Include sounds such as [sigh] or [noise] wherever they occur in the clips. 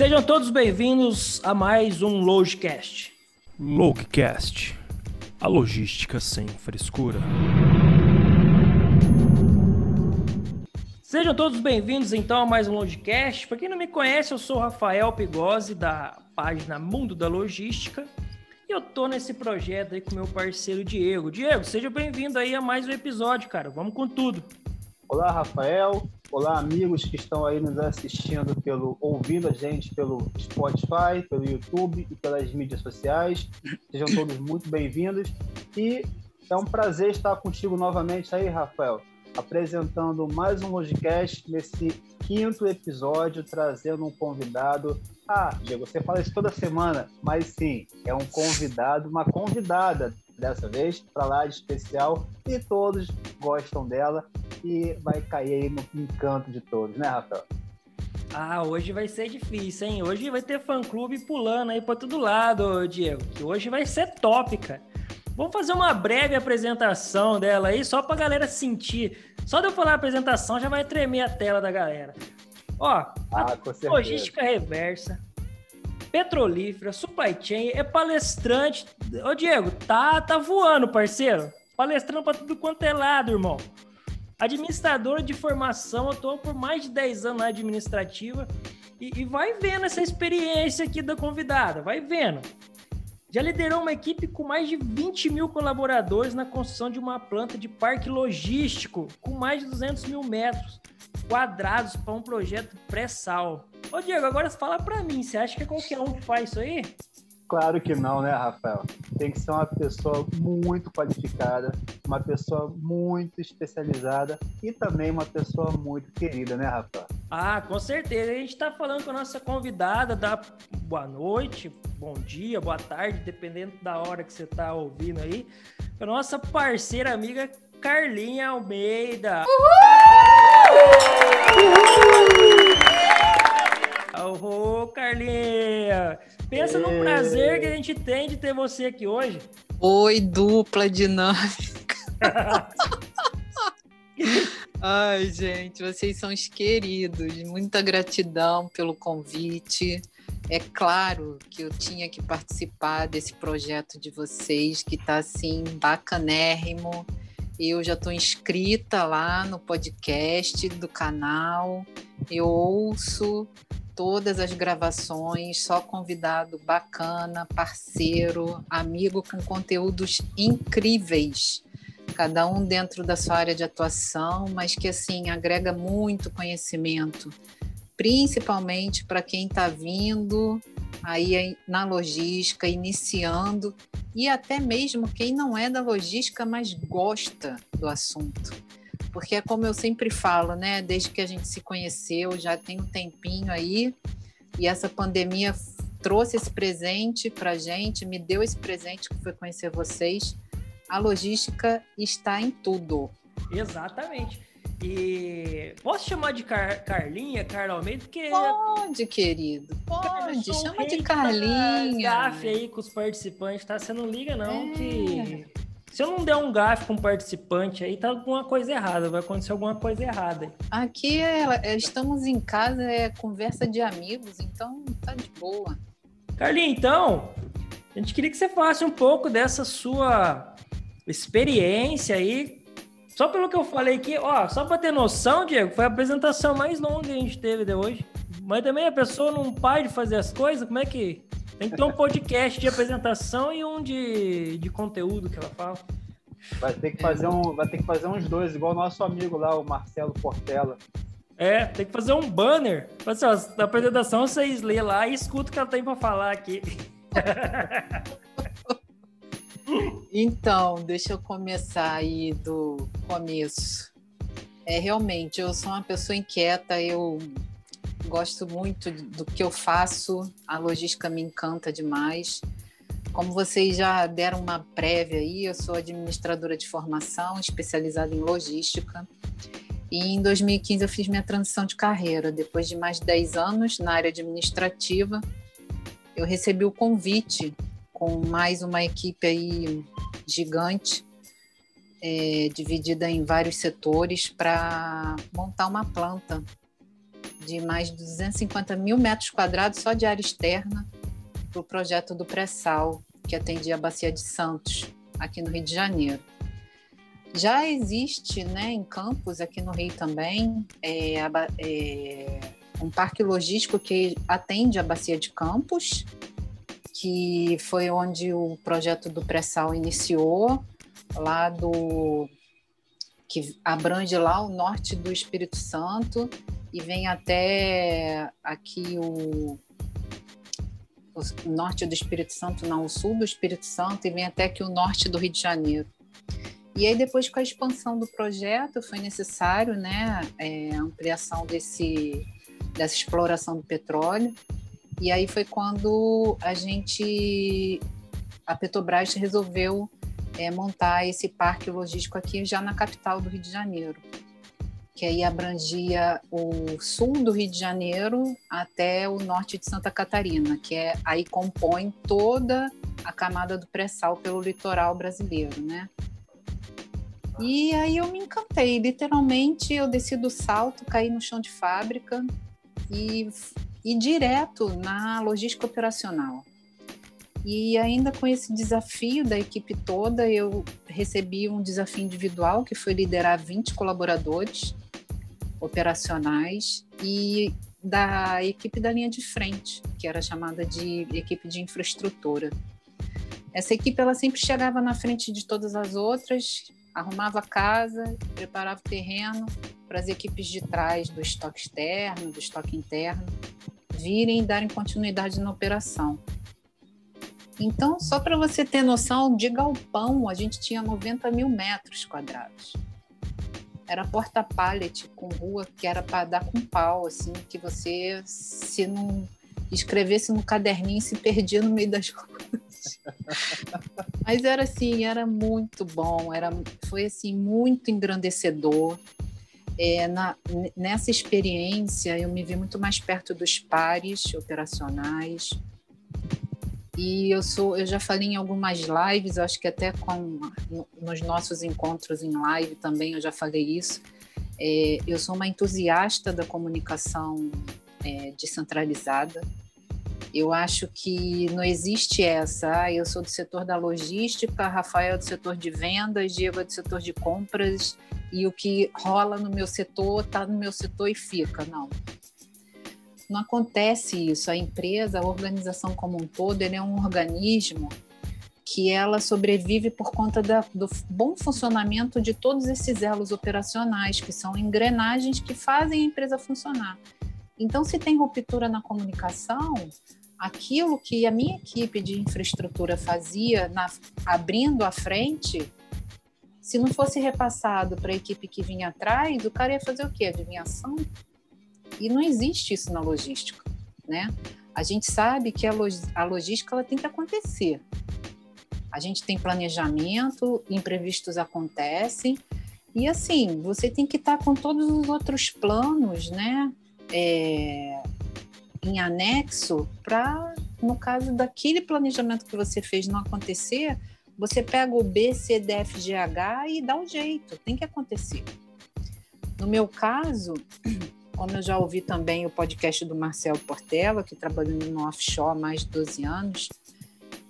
Sejam todos bem-vindos a mais um Logicast. Logcast, a logística sem frescura. Sejam todos bem-vindos então a mais um Logicast. Para quem não me conhece, eu sou o Rafael Pigozzi da página Mundo da Logística e eu tô nesse projeto aí com meu parceiro Diego. Diego, seja bem-vindo aí a mais um episódio, cara. Vamos com tudo. Olá, Rafael. Olá, amigos que estão aí nos assistindo pelo, ouvindo a gente pelo Spotify, pelo YouTube e pelas mídias sociais. Sejam todos muito bem-vindos e é um prazer estar contigo novamente aí, Rafael, apresentando mais um Logicast nesse quinto episódio, trazendo um convidado. Ah, Diego, você fala isso toda semana, mas sim, é um convidado, uma convidada dessa vez, para lá de especial, e todos gostam dela e vai cair aí no encanto de todos, né, Rafael? Ah, hoje vai ser difícil, hein? Hoje vai ter fã-clube pulando aí para todo lado, Diego, que hoje vai ser top, cara. Vamos fazer uma breve apresentação dela aí, só pra galera sentir. Só de eu falar a apresentação já vai tremer a tela da galera. Ó, ah, logística reversa, petrolífera, supply chain, é palestrante. Ô, Diego, tá, tá voando, parceiro. Palestrando pra tudo quanto é lado, irmão. Administradora de formação, atuou por mais de 10 anos na administrativa. E, e vai vendo essa experiência aqui da convidada, vai vendo. Já liderou uma equipe com mais de 20 mil colaboradores na construção de uma planta de parque logístico com mais de 200 mil metros quadrados para um projeto pré-sal. Ô Diego, agora fala para mim, você acha que qualquer um faz isso aí? Claro que não, né, Rafael? Tem que ser uma pessoa muito qualificada, uma pessoa muito especializada e também uma pessoa muito querida, né, Rafael? Ah, com certeza. A gente está falando com a nossa convidada da boa noite, bom dia, boa tarde, dependendo da hora que você está ouvindo aí. A nossa parceira amiga Carlinha Almeida. Uhul! Carlinha! Pensa no prazer que a gente tem de ter você aqui hoje. Oi, dupla dinâmica. [laughs] Ai, gente, vocês são os queridos. Muita gratidão pelo convite. É claro que eu tinha que participar desse projeto de vocês, que está assim bacanérrimo. Eu já estou inscrita lá no podcast do canal. Eu ouço todas as gravações, só convidado bacana, parceiro, amigo com conteúdos incríveis cada um dentro da sua área de atuação, mas que assim agrega muito conhecimento, principalmente para quem está vindo aí na logística, iniciando, e até mesmo quem não é da logística, mas gosta do assunto. Porque é como eu sempre falo, né? Desde que a gente se conheceu, já tem um tempinho aí, e essa pandemia trouxe esse presente para gente, me deu esse presente que foi conhecer vocês a logística está em tudo. Exatamente. E posso chamar de Car Carlinha, Carla Almeida? Porque pode, querido. Pode, chama de Carlinha. Gafe aí com os participantes, tá? Você não liga, não, é. que. Se eu não der um gafe com um participante aí, tá alguma coisa errada, vai acontecer alguma coisa errada. Aqui é, é, estamos em casa, é conversa de amigos, então tá de boa. Carlinha, então, a gente queria que você falasse um pouco dessa sua experiência aí. Só pelo que eu falei aqui, ó, só para ter noção, Diego, foi a apresentação mais longa que a gente teve de hoje. Mas também a pessoa não para de fazer as coisas, como é que. Tem que ter um podcast de apresentação e um de, de conteúdo que ela fala. Vai ter que fazer um, vai ter que fazer uns dois, igual o nosso amigo lá, o Marcelo Portela. É, tem que fazer um banner. Assim, ó, na apresentação vocês lê lá e escuta o que ela tem para falar aqui. [laughs] Então, deixa eu começar aí do começo. É realmente, eu sou uma pessoa inquieta, eu gosto muito do que eu faço, a logística me encanta demais. Como vocês já deram uma prévia aí, eu sou administradora de formação, especializada em logística. E em 2015 eu fiz minha transição de carreira. Depois de mais de 10 anos na área administrativa, eu recebi o convite com mais uma equipe aí gigante, é, dividida em vários setores, para montar uma planta de mais de 250 mil metros quadrados só de área externa para o projeto do pré-sal, que atendia a Bacia de Santos, aqui no Rio de Janeiro. Já existe né, em Campos, aqui no Rio também, é, é, um parque logístico que atende a Bacia de Campos, que foi onde o projeto do pré-sal iniciou, lá do que abrange lá o norte do Espírito Santo e vem até aqui o, o norte do Espírito Santo, não, o sul do Espírito Santo e vem até aqui o norte do Rio de Janeiro. E aí depois com a expansão do projeto foi necessário, né, é, ampliação desse dessa exploração do petróleo. E aí foi quando a gente a Petrobras resolveu é, montar esse parque logístico aqui já na capital do Rio de Janeiro, que aí abrangia o sul do Rio de Janeiro até o norte de Santa Catarina, que é aí compõe toda a camada do pré-sal pelo litoral brasileiro, né? E aí eu me encantei, literalmente eu desci do salto, caí no chão de fábrica e, e direto na logística operacional. E ainda com esse desafio da equipe toda, eu recebi um desafio individual, que foi liderar 20 colaboradores operacionais e da equipe da linha de frente, que era chamada de equipe de infraestrutura. Essa equipe ela sempre chegava na frente de todas as outras, arrumava a casa, preparava o terreno para as equipes de trás do estoque externo, do estoque interno, virem e darem continuidade na operação. Então, só para você ter noção, de galpão a gente tinha 90 mil metros quadrados. Era porta-pallet com rua que era para dar com pau, assim, que você, se não escrevesse no caderninho, se perdia no meio das [laughs] coisas. Mas era assim, era muito bom, era, foi assim, muito engrandecedor. É, na, nessa experiência, eu me vi muito mais perto dos pares operacionais, e eu sou, eu já falei em algumas lives, acho que até com nos nossos encontros em live também eu já falei isso. É, eu sou uma entusiasta da comunicação é, descentralizada. Eu acho que não existe essa. Ah, eu sou do setor da logística, Rafael é do setor de vendas, Diego é do setor de compras e o que rola no meu setor está no meu setor e fica. Não não acontece isso. A empresa, a organização como um todo, ele é um organismo que ela sobrevive por conta da, do bom funcionamento de todos esses elos operacionais, que são engrenagens que fazem a empresa funcionar. Então, se tem ruptura na comunicação, aquilo que a minha equipe de infraestrutura fazia, na, abrindo a frente, se não fosse repassado para a equipe que vinha atrás, o cara ia fazer o quê? Adivinhação? E não existe isso na logística, né? A gente sabe que a, log a logística ela tem que acontecer. A gente tem planejamento, imprevistos acontecem, e assim, você tem que estar com todos os outros planos, né? É, em anexo para, no caso daquele planejamento que você fez não acontecer, você pega o B, C, D, F, G, H e dá um jeito, tem que acontecer. No meu caso, como eu já ouvi também o podcast do Marcelo Portela, que trabalhou no offshore há mais de 12 anos,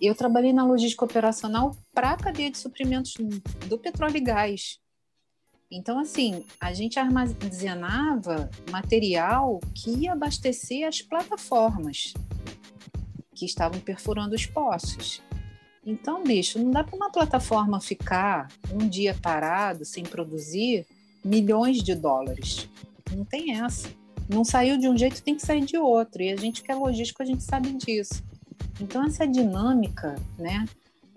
eu trabalhei na logística operacional para a cadeia de suprimentos do petróleo e gás. Então, assim, a gente armazenava material que ia abastecer as plataformas que estavam perfurando os poços. Então, bicho, não dá para uma plataforma ficar um dia parado sem produzir milhões de dólares. Não tem essa. Não saiu de um jeito, tem que sair de outro. E a gente que é logístico, a gente sabe disso. Então, essa dinâmica, né?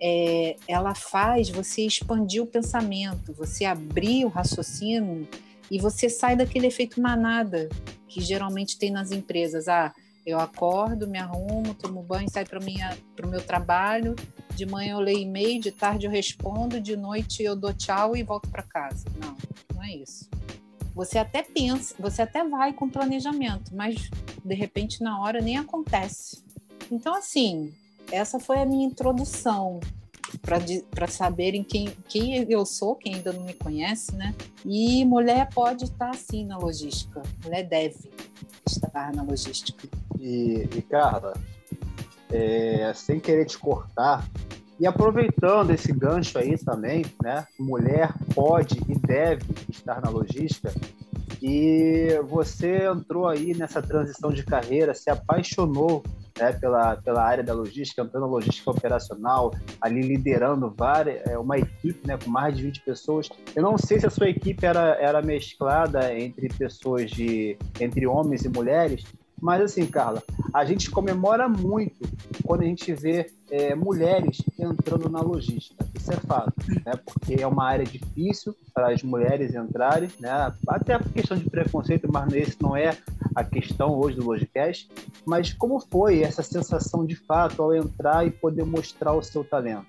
É, ela faz você expandir o pensamento, você abrir o raciocínio e você sai daquele efeito manada que geralmente tem nas empresas. Ah, eu acordo, me arrumo, tomo banho, saio para o meu trabalho. De manhã eu leio e-mail, de tarde eu respondo, de noite eu dou tchau e volto para casa. Não, não é isso. Você até pensa, você até vai com planejamento, mas de repente na hora nem acontece. Então, assim, essa foi a minha introdução para saberem quem, quem eu sou, quem ainda não me conhece, né? E mulher pode estar assim na logística, mulher deve trabalhar na logística. E, e Carla, é, sem querer te cortar, e aproveitando esse gancho aí também, né? Mulher pode e deve estar na logística. E você entrou aí nessa transição de carreira, se apaixonou né, pela, pela área da logística, entrando na logística operacional, ali liderando várias, é, uma equipe né, com mais de 20 pessoas. Eu não sei se a sua equipe era, era mesclada entre pessoas de entre homens e mulheres, mas assim, Carla, a gente comemora muito quando a gente vê é, mulheres entrando na logística. Isso é fato, né? Porque é uma área difícil para as mulheres entrarem, né? Até por questão de preconceito, mas esse não é a questão hoje do Logicast. Mas como foi essa sensação de fato ao entrar e poder mostrar o seu talento?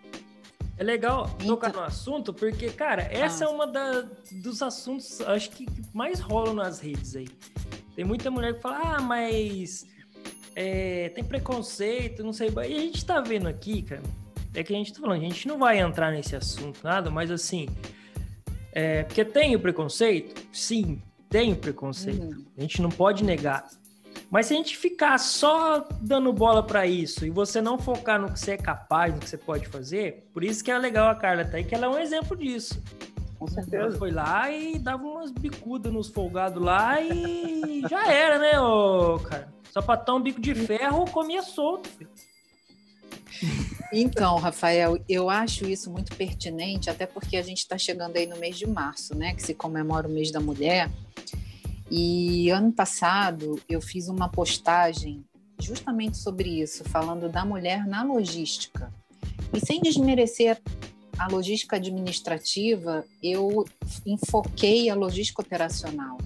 É legal tocar no assunto, porque, cara, essa ah. é uma da, dos assuntos, acho que mais rolam nas redes aí. Tem muita mulher que fala, ah, mas é, tem preconceito, não sei. E a gente tá vendo aqui, cara, é que a gente tá falando, a gente não vai entrar nesse assunto, nada, mas assim, é, porque tem o preconceito? Sim, tem o preconceito. Uhum. A gente não pode negar. Mas se a gente ficar só dando bola para isso e você não focar no que você é capaz, no que você pode fazer, por isso que é legal a Carla tá aí, que ela é um exemplo disso. Com certeza. Ela foi lá e dava umas bicudas nos folgados lá e já era, né, ô, cara? Sapatão, bico de ferro, comia solto. Filho. Então, Rafael, eu acho isso muito pertinente, até porque a gente está chegando aí no mês de março, né, que se comemora o mês da mulher. E ano passado eu fiz uma postagem justamente sobre isso, falando da mulher na logística. E sem desmerecer a logística administrativa, eu enfoquei a logística operacional.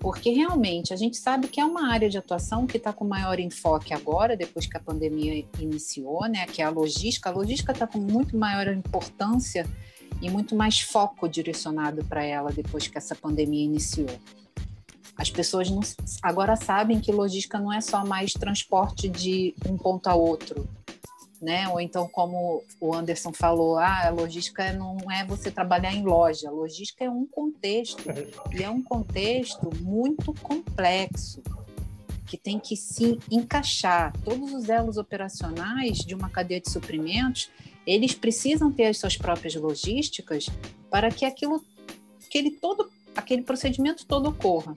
Porque realmente a gente sabe que é uma área de atuação que está com maior enfoque agora, depois que a pandemia iniciou, né? Que é a logística. A logística está com muito maior importância e muito mais foco direcionado para ela depois que essa pandemia iniciou. As pessoas não, agora sabem que logística não é só mais transporte de um ponto a outro, né? Ou então, como o Anderson falou, ah, a logística não é você trabalhar em loja, a logística é um contexto, e é um contexto muito complexo, que tem que se encaixar. Todos os elos operacionais de uma cadeia de suprimentos, eles precisam ter as suas próprias logísticas para que aquilo, aquele todo, aquele procedimento todo ocorra.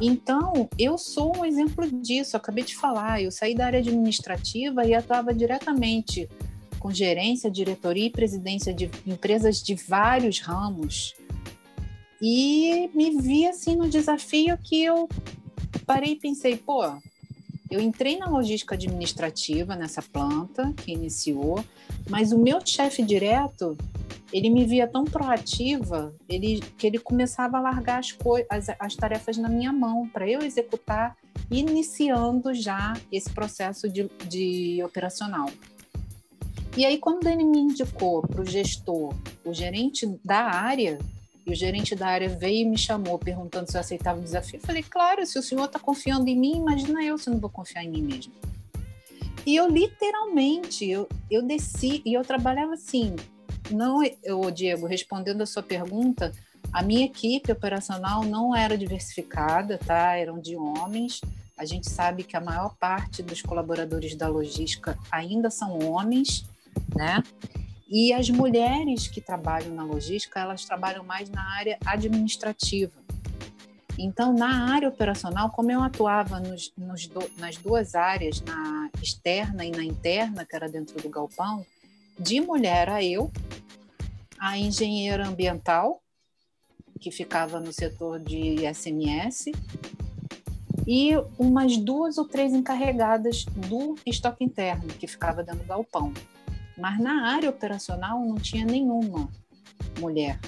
Então, eu sou um exemplo disso. Eu acabei de falar, eu saí da área administrativa e atuava diretamente com gerência, diretoria e presidência de empresas de vários ramos. E me vi assim no desafio que eu parei e pensei, pô, eu entrei na logística administrativa nessa planta que iniciou, mas o meu chefe direto ele me via tão proativa ele, que ele começava a largar as, as, as tarefas na minha mão para eu executar, iniciando já esse processo de, de operacional. E aí, quando ele me indicou para o gestor, o gerente da área, e o gerente da área veio e me chamou perguntando se eu aceitava o desafio, eu falei, claro, se o senhor está confiando em mim, imagina eu se não vou confiar em mim mesmo. E eu literalmente, eu, eu desci e eu trabalhava assim, não, eu, Diego, respondendo a sua pergunta, a minha equipe operacional não era diversificada, tá? Eram de homens. A gente sabe que a maior parte dos colaboradores da logística ainda são homens, né? E as mulheres que trabalham na logística, elas trabalham mais na área administrativa. Então, na área operacional, como eu atuava nos, nos do, nas duas áreas, na externa e na interna, que era dentro do galpão, de mulher a eu, a engenheira ambiental, que ficava no setor de SMS, e umas duas ou três encarregadas do estoque interno, que ficava dentro do galpão. Mas na área operacional não tinha nenhuma mulher.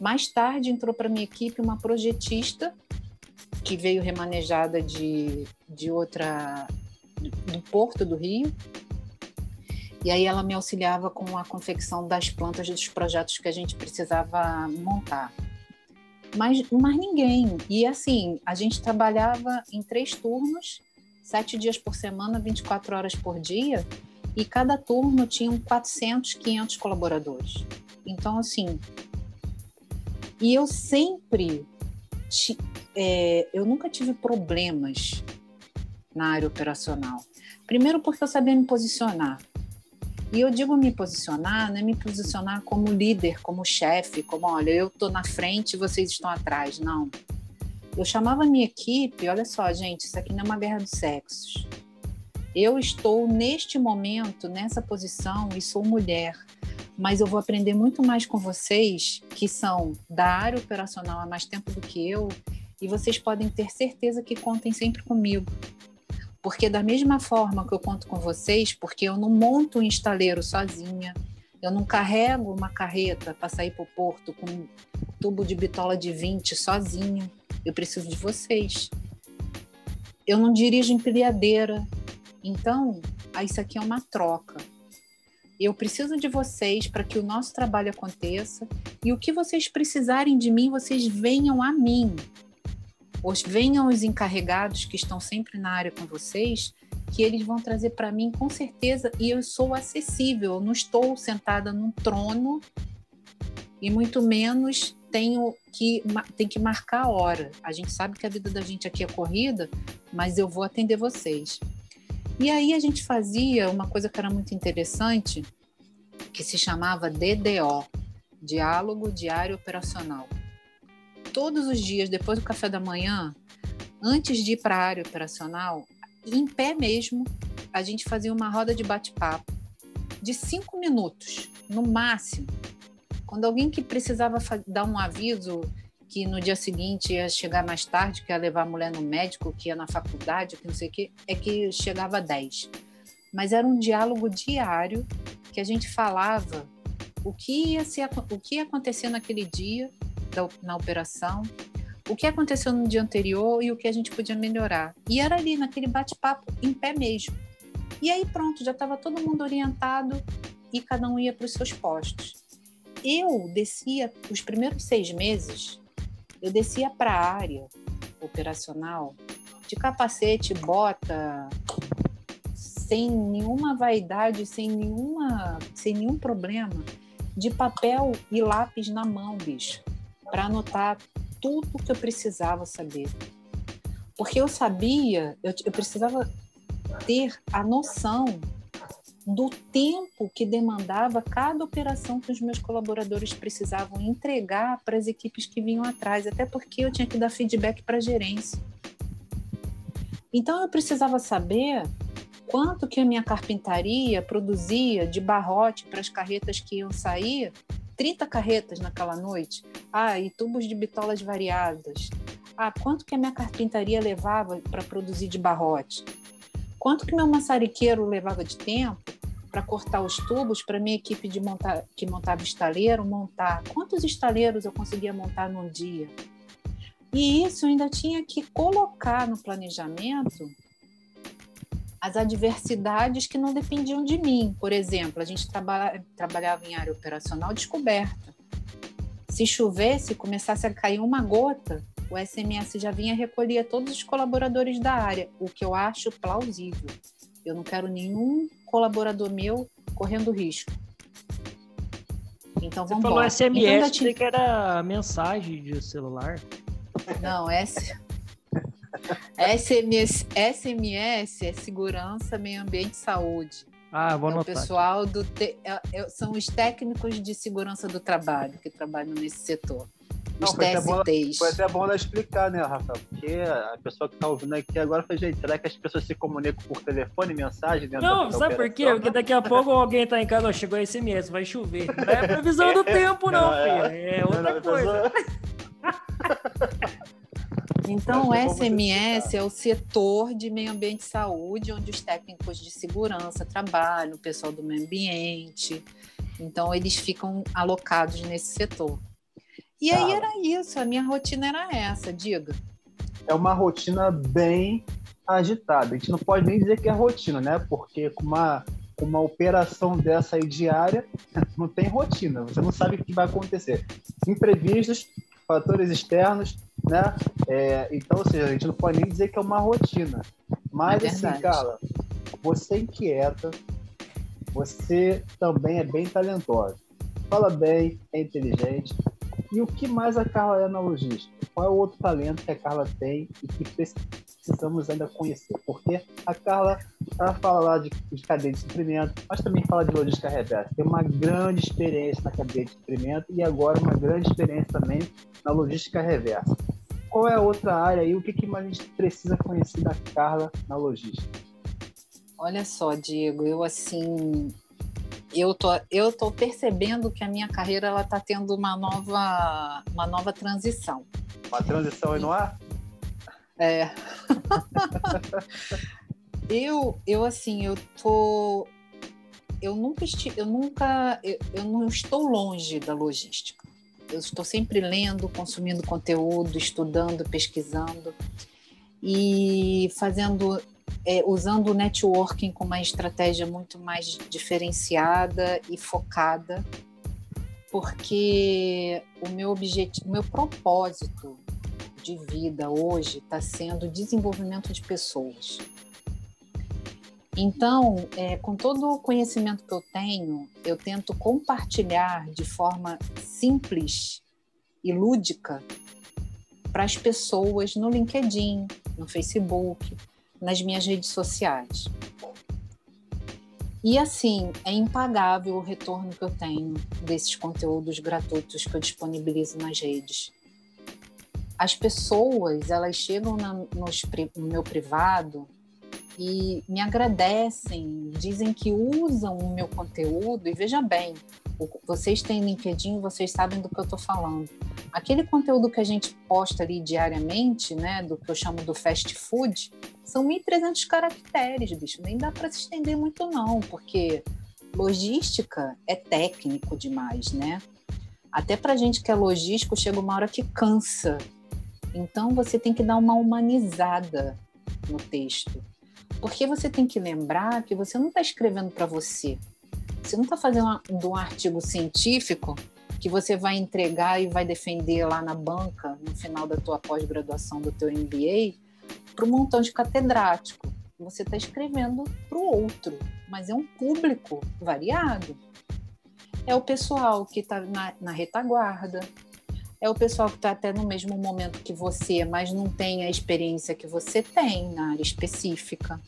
Mais tarde entrou para minha equipe uma projetista que veio remanejada de, de outra do Porto do Rio, e aí ela me auxiliava com a confecção das plantas dos projetos que a gente precisava montar. Mas, mas ninguém. E assim, a gente trabalhava em três turnos, sete dias por semana, 24 horas por dia, e cada turno tinha 400, 500 colaboradores. Então, assim, e eu sempre é, eu nunca tive problemas na área operacional. Primeiro porque eu sabia me posicionar. E eu digo me posicionar, não é me posicionar como líder, como chefe, como olha, eu estou na frente e vocês estão atrás. Não. Eu chamava a minha equipe, olha só, gente, isso aqui não é uma guerra dos sexos. Eu estou neste momento, nessa posição, e sou mulher, mas eu vou aprender muito mais com vocês, que são da área operacional há mais tempo do que eu, e vocês podem ter certeza que contem sempre comigo. Porque da mesma forma que eu conto com vocês, porque eu não monto um estaleiro sozinha, eu não carrego uma carreta para sair para o porto com um tubo de bitola de 20 sozinha. Eu preciso de vocês. Eu não dirijo empilhadeira. Então, isso aqui é uma troca. Eu preciso de vocês para que o nosso trabalho aconteça e o que vocês precisarem de mim, vocês venham a mim os, venham os encarregados que estão sempre na área com vocês, que eles vão trazer para mim com certeza, e eu sou acessível, eu não estou sentada num trono e muito menos tenho que, tem que marcar a hora. A gente sabe que a vida da gente aqui é corrida, mas eu vou atender vocês. E aí a gente fazia uma coisa que era muito interessante, que se chamava DDO, Diálogo Diário Operacional todos os dias, depois do café da manhã, antes de ir para a área operacional, em pé mesmo, a gente fazia uma roda de bate-papo de cinco minutos, no máximo. Quando alguém que precisava dar um aviso que no dia seguinte ia chegar mais tarde, que ia levar a mulher no médico, que ia na faculdade, que não sei o quê, é que chegava a 10. Mas era um diálogo diário que a gente falava o que ia, ser, o que ia acontecer naquele dia da, na operação, o que aconteceu no dia anterior e o que a gente podia melhorar. E era ali, naquele bate-papo, em pé mesmo. E aí pronto, já estava todo mundo orientado e cada um ia para os seus postos. Eu descia, os primeiros seis meses, eu descia para a área operacional de capacete, bota, sem nenhuma vaidade, sem, nenhuma, sem nenhum problema, de papel e lápis na mão, bicho para anotar tudo que eu precisava saber. Porque eu sabia, eu, eu precisava ter a noção do tempo que demandava cada operação que os meus colaboradores precisavam entregar para as equipes que vinham atrás, até porque eu tinha que dar feedback para a gerência. Então eu precisava saber quanto que a minha carpintaria produzia de barrote para as carretas que iam sair 30 carretas naquela noite. Ah, e tubos de bitolas variadas. Ah, quanto que a minha carpintaria levava para produzir de barrote? Quanto que meu maçariqueiro levava de tempo para cortar os tubos para minha equipe de montar, que montava estaleiro montar? Quantos estaleiros eu conseguia montar num dia? E isso eu ainda tinha que colocar no planejamento as adversidades que não dependiam de mim. Por exemplo, a gente traba trabalhava em área operacional descoberta. Se chovesse, começasse a cair uma gota, o SMS já vinha recolher todos os colaboradores da área, o que eu acho plausível. Eu não quero nenhum colaborador meu correndo risco. Então vamos falou SMS, então, que era mensagem de celular. Não, essa SMS, SMS é segurança, meio ambiente e saúde. Ah, vou é anotar. O pessoal do te, é, é, são os técnicos de segurança do trabalho que trabalham nesse setor. Não, foi, até bom, foi até bom ela explicar, né, Rafael? Porque a pessoa que está ouvindo aqui agora foi, gente, será que as pessoas se comunicam por telefone, mensagem? Não, sabe por quê? Porque daqui a pouco alguém está em casa, ó, chegou SMS, vai chover. Não é previsão do [laughs] tempo, não, não filho. É, é outra não, coisa. [laughs] Então, o SMS é o setor de meio ambiente e saúde, onde os técnicos de segurança trabalham, o pessoal do meio ambiente. Então, eles ficam alocados nesse setor. E aí era isso, a minha rotina era essa, diga. É uma rotina bem agitada. A gente não pode nem dizer que é rotina, né? Porque com uma, com uma operação dessa aí diária, [laughs] não tem rotina. Você não sabe o que vai acontecer. Imprevistos, fatores externos, né? É, então, ou seja, a gente não pode nem dizer que é uma rotina. Mas, é assim, cara, você é inquieta, você também é bem talentosa. Fala bem, é inteligente. E o que mais a Carla é na logística? Qual é o outro talento que a Carla tem e que precisamos ainda conhecer? Porque a Carla ela fala lá de, de cadeia de suprimento, mas também fala de logística reversa. Tem uma grande experiência na cadeia de suprimento e agora uma grande experiência também na logística reversa. Qual é a outra área e o que, que mais a gente precisa conhecer da Carla na logística? Olha só, Diego, eu assim, eu tô, eu tô percebendo que a minha carreira ela tá tendo uma nova, uma nova transição. Uma transição aí no ar? É. [laughs] eu, eu assim, eu tô, eu nunca estive, eu nunca, eu, eu não estou longe da logística. Eu estou sempre lendo, consumindo conteúdo, estudando, pesquisando e fazendo é, usando o networking com uma estratégia muito mais diferenciada e focada, porque o meu objetivo, meu propósito de vida hoje está sendo desenvolvimento de pessoas. Então, é, com todo o conhecimento que eu tenho, eu tento compartilhar de forma simples e lúdica para as pessoas no LinkedIn, no Facebook, nas minhas redes sociais. E assim, é impagável o retorno que eu tenho desses conteúdos gratuitos que eu disponibilizo nas redes. As pessoas, elas chegam na, no, no meu privado e me agradecem, dizem que usam o meu conteúdo, e veja bem, vocês têm LinkedIn, vocês sabem do que eu estou falando. Aquele conteúdo que a gente posta ali diariamente, né, do que eu chamo do fast food, são 1.300 caracteres, bicho. Nem dá para se estender muito, não, porque logística é técnico demais, né? Até para gente que é logístico, chega uma hora que cansa. Então, você tem que dar uma humanizada no texto. Porque você tem que lembrar que você não está escrevendo para você. Você não está fazendo um artigo científico que você vai entregar e vai defender lá na banca no final da tua pós-graduação do teu MBA para um montão de catedrático. Você está escrevendo para o outro, mas é um público variado. É o pessoal que está na, na retaguarda, é o pessoal que está até no mesmo momento que você, mas não tem a experiência que você tem na área específica.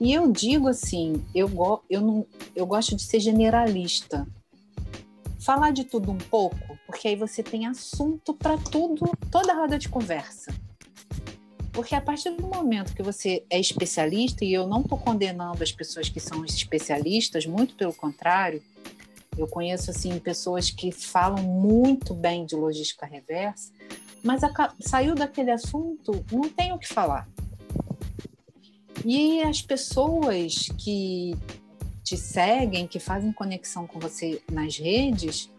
E eu digo assim, eu, go eu, não, eu gosto de ser generalista. Falar de tudo um pouco, porque aí você tem assunto para tudo, toda a roda de conversa. Porque a partir do momento que você é especialista, e eu não estou condenando as pessoas que são especialistas, muito pelo contrário, eu conheço assim pessoas que falam muito bem de logística reversa, mas a, saiu daquele assunto, não tem o que falar. E as pessoas que te seguem, que fazem conexão com você nas redes,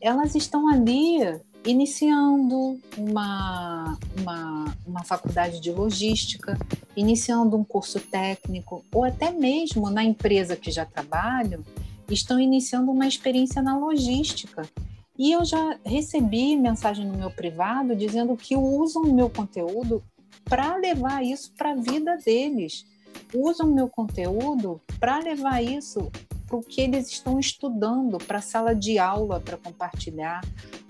elas estão ali iniciando uma, uma, uma faculdade de logística, iniciando um curso técnico, ou até mesmo na empresa que já trabalham, estão iniciando uma experiência na logística. E eu já recebi mensagem no meu privado dizendo que usam o meu conteúdo para levar isso para a vida deles. Usam o meu conteúdo para levar isso para o que eles estão estudando, para a sala de aula, para compartilhar,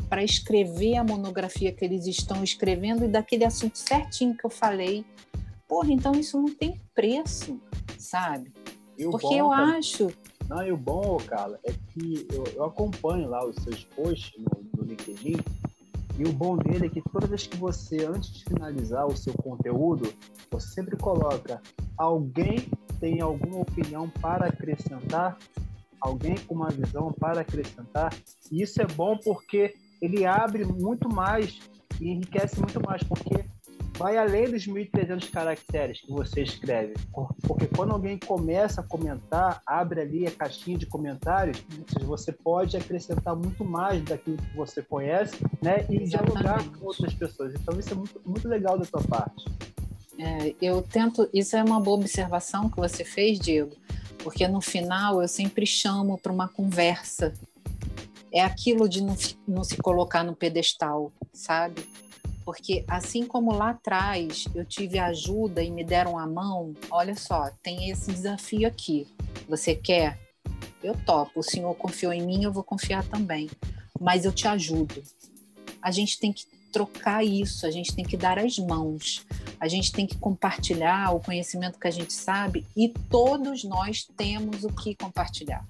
para escrever a monografia que eles estão escrevendo e daquele assunto certinho que eu falei. Porra, então isso não tem preço, sabe? Porque eu acho não, e o bom, Carla, é que eu, eu acompanho lá os seus posts no, no, LinkedIn, e o bom dele é que toda vez que você, antes de finalizar o seu conteúdo, você sempre coloca alguém tem alguma opinião para acrescentar, alguém com uma visão para acrescentar, e isso é bom porque ele abre muito mais e enriquece muito mais, porque vai além dos 1.300 caracteres que você escreve. Porque quando alguém começa a comentar, abre ali a caixinha de comentários, você pode acrescentar muito mais daquilo que você conhece, né? E Exatamente. dialogar com outras pessoas. Então isso é muito, muito legal da tua parte. É, eu tento, isso é uma boa observação que você fez, Diego, porque no final eu sempre chamo para uma conversa. É aquilo de não, não se colocar no pedestal, sabe? Porque assim como lá atrás eu tive ajuda e me deram a mão, olha só, tem esse desafio aqui. Você quer? Eu topo. O senhor confiou em mim, eu vou confiar também. Mas eu te ajudo. a gente tem que trocar isso, a gente tem que dar as mãos, a gente tem que compartilhar o conhecimento que a gente sabe e todos nós temos o que compartilhar.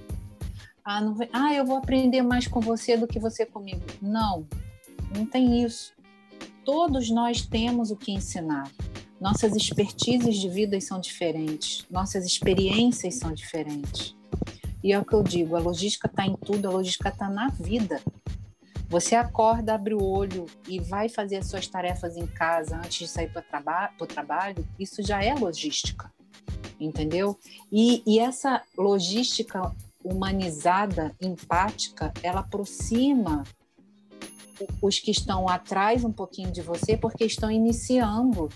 Ah, não ah, eu vou aprender mais com você do que você comigo. Não, não tem isso. Todos nós temos o que ensinar. Nossas expertises de vida são diferentes, nossas experiências são diferentes. E é o que eu digo: a logística está em tudo, a logística está na vida. Você acorda, abre o olho e vai fazer as suas tarefas em casa antes de sair para traba o trabalho, isso já é logística, entendeu? E, e essa logística humanizada, empática, ela aproxima os que estão atrás um pouquinho de você porque estão iniciando,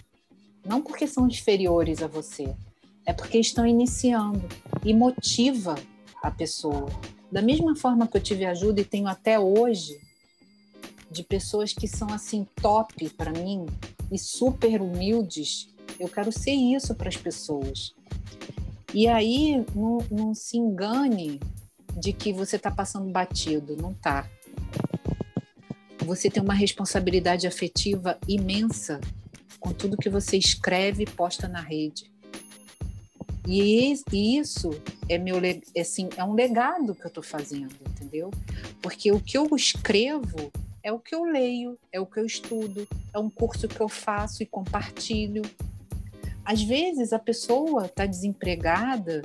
não porque são inferiores a você, é porque estão iniciando e motiva a pessoa. Da mesma forma que eu tive ajuda e tenho até hoje de pessoas que são assim top para mim e super humildes, eu quero ser isso para as pessoas. E aí não, não se engane de que você está passando batido, não tá. Você tem uma responsabilidade afetiva imensa com tudo que você escreve e posta na rede. E isso é meu assim, é um legado que eu estou fazendo, entendeu? Porque o que eu escrevo é o que eu leio, é o que eu estudo, é um curso que eu faço e compartilho. Às vezes a pessoa está desempregada,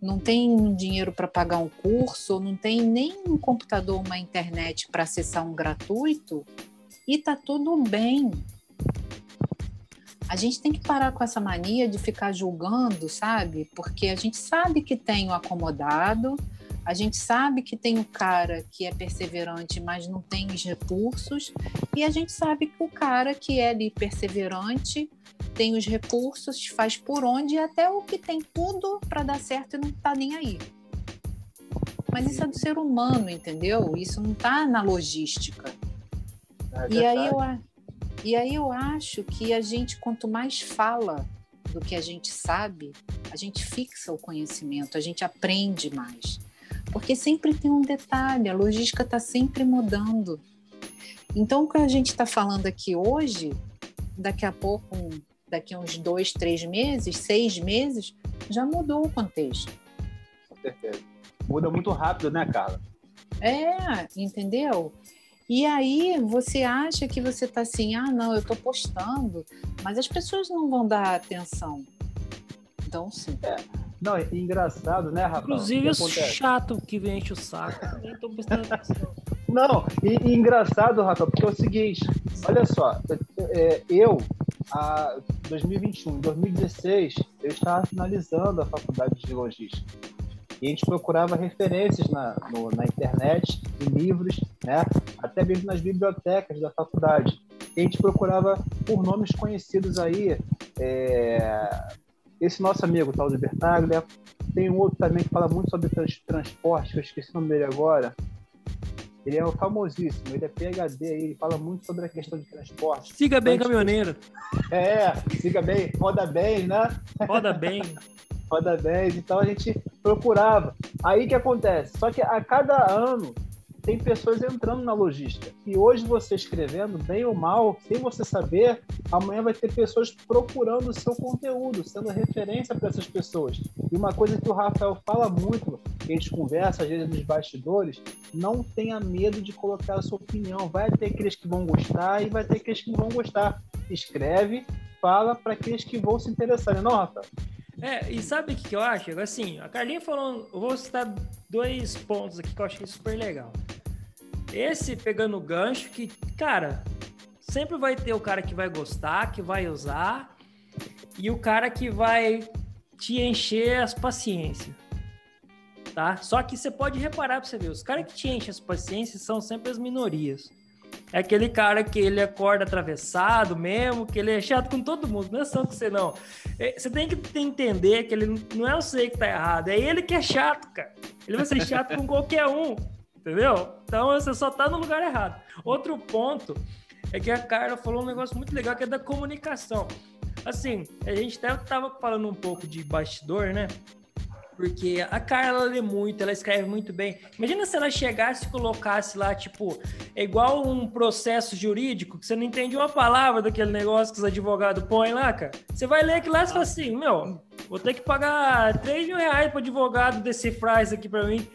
não tem dinheiro para pagar um curso, não tem nem um computador, uma internet para acessar um gratuito, e tá tudo bem. A gente tem que parar com essa mania de ficar julgando, sabe? Porque a gente sabe que tem o acomodado, a gente sabe que tem o cara que é perseverante, mas não tem os recursos, e a gente sabe que o cara que é ali perseverante tem os recursos, faz por onde, e até o que tem tudo para dar certo e não está nem aí. Mas isso é do ser humano, entendeu? Isso não está na logística. É e, aí eu, e aí eu acho que a gente, quanto mais fala do que a gente sabe, a gente fixa o conhecimento, a gente aprende mais. Porque sempre tem um detalhe, a logística está sempre mudando. Então, o que a gente está falando aqui hoje, daqui a pouco, daqui a uns dois, três meses, seis meses, já mudou o contexto. Com certeza. Muda muito rápido, né, Carla? É, entendeu? E aí você acha que você está assim, ah, não, eu estou postando, mas as pessoas não vão dar atenção. Então, sim. É. Não, é engraçado, né, Rafa? Inclusive os chato que vem enche o saco. Nem tô prestando atenção. Não, e, e, engraçado, Rafa, porque é o seguinte, olha só, é, eu, a 2021, 2016, eu estava finalizando a faculdade de logística. E a gente procurava referências na, no, na internet, em livros, né? até mesmo nas bibliotecas da faculdade. E a gente procurava por nomes conhecidos aí, é, esse nosso amigo, tal de Bertaglia. Tem um outro também que fala muito sobre trans, transporte, que eu esqueci o nome dele agora. Ele é o famosíssimo, ele é PHD, ele fala muito sobre a questão de transporte. Siga bem, caminhoneiro. É, siga bem, roda bem, né? Roda bem. [laughs] roda bem, então a gente procurava. Aí que acontece? Só que a cada ano tem pessoas entrando na logística. E hoje você escrevendo, bem ou mal, sem você saber, amanhã vai ter pessoas procurando o seu conteúdo, sendo referência para essas pessoas. E uma coisa que o Rafael fala muito, que a gente conversa às vezes nos bastidores, não tenha medo de colocar a sua opinião. Vai ter aqueles que vão gostar e vai ter aqueles que não vão gostar. Escreve, fala para aqueles que vão se interessar, não, Rafael? É, e sabe o que, eu acho? Assim, a Carlinha falou, eu vou citar dois pontos aqui que eu achei super legal. Esse pegando o gancho que, cara, sempre vai ter o cara que vai gostar, que vai usar, e o cara que vai te encher as paciências. Tá? Só que você pode reparar para você ver, os caras que te enchem as paciências são sempre as minorias. É aquele cara que ele acorda atravessado mesmo, que ele é chato com todo mundo, não é só com você não. É, você tem que entender que ele não é você que tá errado, é ele que é chato, cara. Ele vai ser chato com qualquer um, entendeu? Então você só tá no lugar errado. Outro ponto é que a Carla falou um negócio muito legal que é da comunicação. Assim, a gente até tava falando um pouco de bastidor, né? Porque a Carla lê muito, ela escreve muito bem. Imagina se ela chegasse e colocasse lá, tipo, é igual um processo jurídico, que você não entende uma palavra daquele negócio que os advogados põem lá, cara. Você vai ler aquilo lá e fala assim, meu, vou ter que pagar 3 mil reais pro advogado decifrar isso aqui pra mim.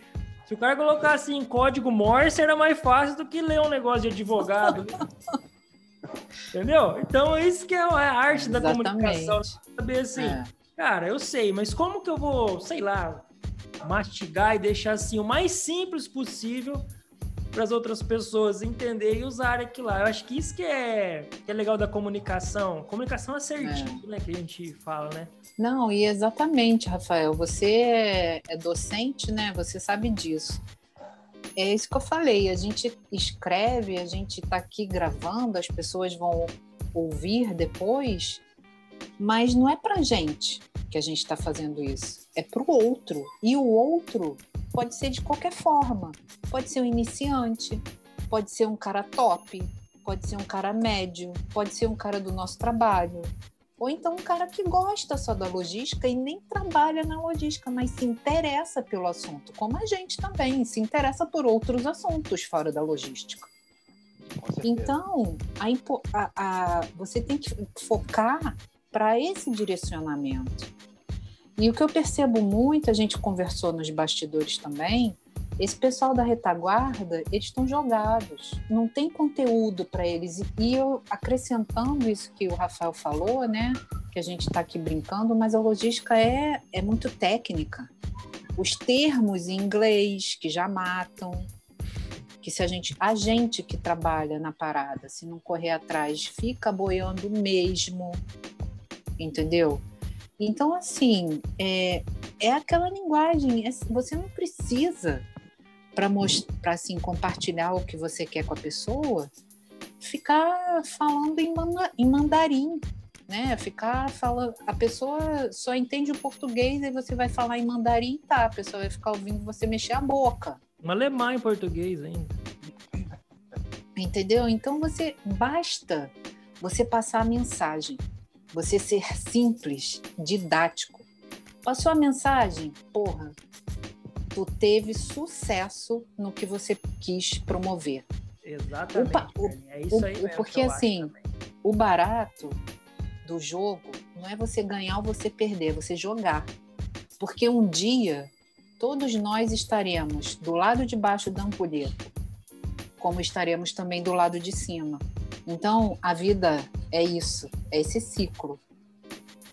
Se o cara colocasse em código Morse, era mais fácil do que ler um negócio de advogado. [laughs] Entendeu? Então, isso que é a arte da comunicação. Saber assim, É. cara, eu sei, mas como que eu vou, sei lá, mastigar e deixar assim o mais simples possível para as outras pessoas entenderem e usarem aquilo lá. Eu acho que isso que é, que é legal da comunicação. Comunicação assertiva, né? Que a gente fala, né? Não, e exatamente, Rafael, você é- é docente, né? Você sabe disso. É isso que eu falei, a gente escreve, a gente está aqui gravando, as pessoas vão ouvir depois, mas não é para gente que a gente está fazendo isso, é para o outro. E o outro pode ser de qualquer forma, pode ser um iniciante, pode ser um cara top, pode ser um cara médio, pode ser um cara do nosso trabalho, ou então um cara que gosta só da logística e nem trabalha na logística, mas se interessa pelo assunto, como a gente também se interessa por outros assuntos fora da logística. Então, a a- a- você tem que focar para esse direcionamento. E o que eu percebo muito, a gente conversou nos bastidores também, esse pessoal da retaguarda, eles estão jogados, não tem conteúdo para eles. E- eu acrescentando isso que o Rafael falou, né, que a gente está aqui brincando, mas a logística é, é muito técnica. Os termos em inglês que já matam, que se a gente, a gente que trabalha na parada, se não correr atrás, fica boiando mesmo, entendeu? Então, assim, é, é aquela linguagem, é- você não precisa para mostrar, assim, compartilhar o que você quer com a pessoa, ficar falando em, manda- em mandarim, né? Ficar falando, a pessoa só entende o português e você vai falar em mandarim, tá? A pessoa vai ficar ouvindo você mexer a boca. Um alemão em português ainda. Entendeu? Então você basta você passar a mensagem, você ser simples, didático. Passou a mensagem, porra, tu teve sucesso no que você quis promover. Exatamente. O- é isso aí o- mesmo porque assim, também. O barato do jogo não é você ganhar ou você perder, é você jogar. Porque um dia todos nós estaremos do lado de baixo da ampulheta, como estaremos também do lado de cima. Então, a vida é isso, é esse ciclo.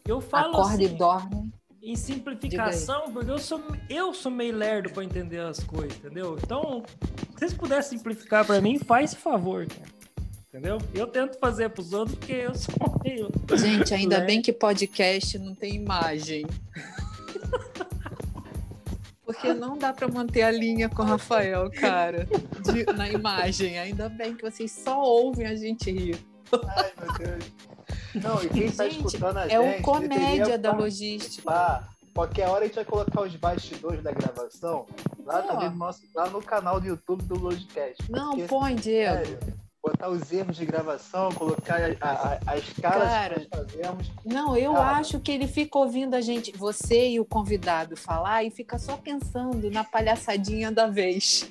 eu falo Acorda assim, e dorme. em simplificação, porque eu sou, eu sou meio lerdo para entender as coisas, entendeu? Então, se vocês puderem simplificar para mim, faz favor, cara. Entendeu? Eu tento fazer para os outros porque eu sou meio. Gente, ainda [laughs] bem que podcast não tem imagem. [laughs] Porque não dá para manter a linha com o Rafael, cara, de- na imagem. Ainda bem que vocês só ouvem a gente rir. Ai, meu Deus. Não, e quem está escutando a gente. É o comédia da logística. Qualquer hora a gente vai colocar os bastidores da gravação lá, no nosso, lá no canal do YouTube do Logicast. Não, põe, Diego. sério, botar os erros de gravação, colocar a- a- as caras Cara. que nós fazemos. Não, eu acho que ele fica ouvindo a gente, você e o convidado falar e fica só pensando na palhaçadinha da vez.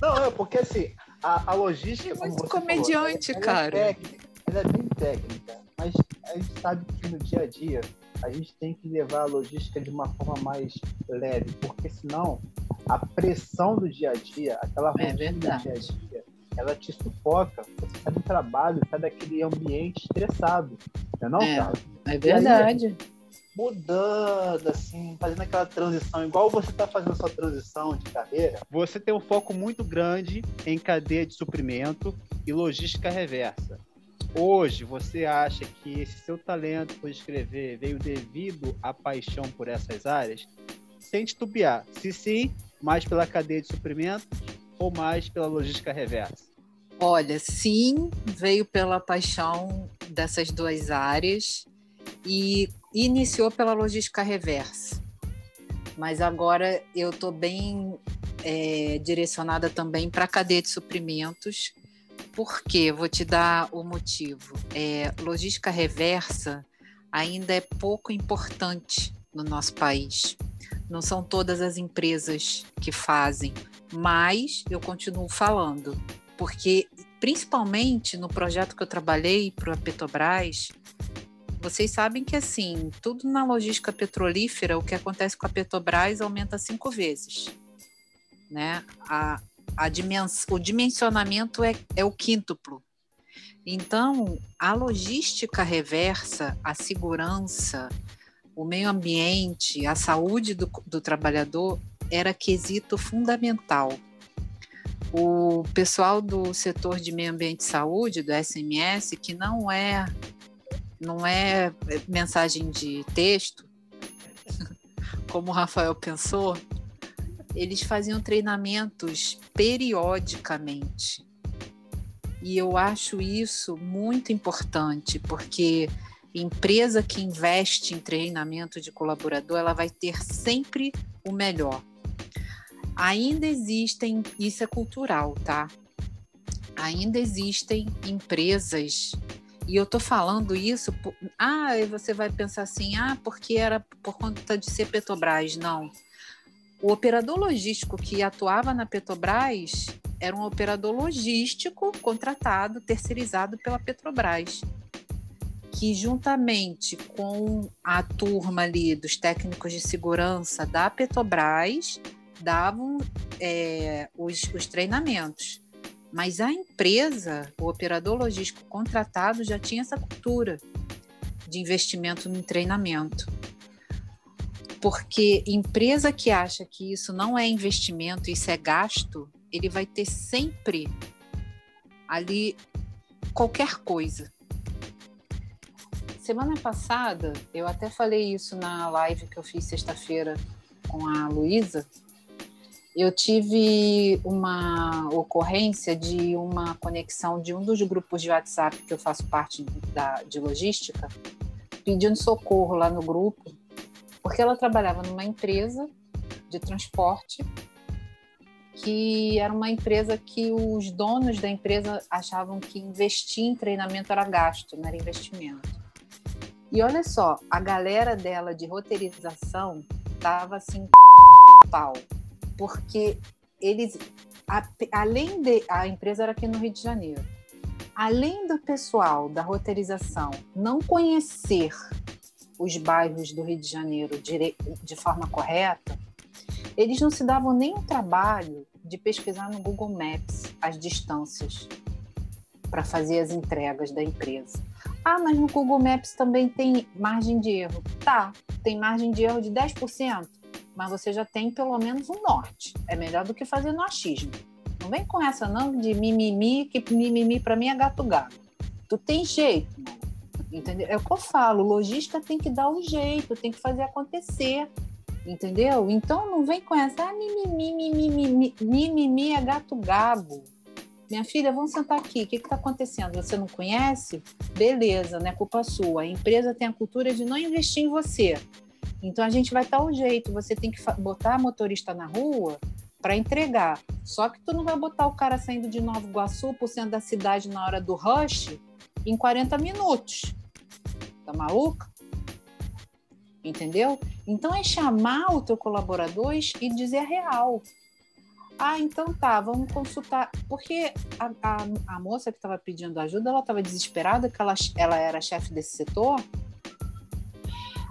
Não, é porque assim, a, a logística. É como muito você falou, comediante, ela, ela cara. É técnica, ela é bem técnica, mas a gente sabe que no dia a dia a gente tem que levar a logística de uma forma mais leve, porque senão a pressão do dia a dia, aquela É rotina do verdade. dia a dia, ela te sufoca. Você sai do trabalho, sai daquele ambiente estressado. Não é não, É. cara? É verdade. mudando, assim, fazendo aquela transição, igual você está fazendo a sua transição de carreira, você tem um foco muito grande em cadeia de suprimento e logística reversa. Hoje, você acha que esse seu talento por escrever veio devido à paixão por essas áreas? Sem titubear. Se sim, mais pela cadeia de suprimento ou mais pela logística reversa? Olha, sim, veio pela paixão dessas duas áreas e iniciou pela logística reversa. Mas agora eu estou bem é, direcionada também para a cadeia de suprimentos. Por quê? Vou te dar o motivo. É, logística reversa ainda é pouco importante no nosso país. Não são todas as empresas que fazem, mas eu continuo falando, porque principalmente no projeto que eu trabalhei para a Petrobras, vocês sabem que assim, tudo na logística petrolífera, o que acontece com a Petrobras aumenta cinco vezes. Né? A, a dimens, o dimensionamento é, é o quíntuplo. Então, a logística reversa, a segurança, o meio ambiente, a saúde do, do trabalhador era quesito fundamental. O pessoal do setor de meio ambiente e saúde, do SMS, que não é não é mensagem de texto, [laughs] como o Rafael pensou, eles faziam treinamentos periodicamente. E eu acho isso muito importante, porque empresa que investe em treinamento de colaborador, ela vai ter sempre o melhor. Ainda existem, isso é cultural, tá? Ainda existem empresas e eu tô falando isso, por, ah, você vai pensar assim, ah, porque era por conta de ser Petrobras. Não. O operador logístico que atuava na Petrobras era um operador logístico contratado, terceirizado pela Petrobras, que juntamente com a turma ali dos técnicos de segurança da Petrobras davam é, os, os treinamentos. Mas a empresa, o operador logístico contratado já tinha essa cultura de investimento no treinamento. Porque empresa que acha que isso não é investimento, isso é gasto, ele vai ter sempre ali qualquer coisa. Semana passada, eu até falei isso na live que eu fiz sexta-feira com a Luísa, eu tive uma ocorrência de uma conexão de um dos grupos de WhatsApp que eu faço parte da, de logística, pedindo socorro lá no grupo, porque ela trabalhava numa empresa de transporte que era uma empresa que os donos da empresa achavam que investir em treinamento era gasto, não era investimento. E olha só, a galera dela de roteirização estava assim [laughs] pau porque eles, a, além de. A empresa era aqui no Rio de Janeiro. Além do pessoal da roteirização não conhecer os bairros do Rio de Janeiro de, de forma correta, eles não se davam nem o trabalho de pesquisar no Google Maps as distâncias para fazer as entregas da empresa. Ah, mas no Google Maps também tem margem de erro. Tá, tem margem de erro de 10% mas você já tem pelo menos um norte. É melhor do que fazer no achismo. Não vem com essa não de mimimi, que mimimi para mim é gato gato. Tu tem jeito, entendeu? É o que eu falo, logística tem que dar um jeito, tem que fazer acontecer, entendeu? Então não vem com essa ah, mimimi, mimimi, mimimi é gato gabo. Minha filha, vamos sentar aqui. O que está acontecendo? Você não conhece? Beleza, não é culpa sua. A empresa tem a cultura de não investir em você. Então a gente vai estar um jeito, você tem que botar motorista na rua para entregar. Só que tu não vai botar o cara saindo de Nova Iguaçu por centro da cidade na hora do rush em 40 minutos. Tá maluca? Entendeu? Então é chamar o teu colaborador e dizer a real. Ah, então tá, vamos consultar. Porque a, a, a moça que estava pedindo ajuda, ela estava desesperada, que ela, ela era chefe desse setor,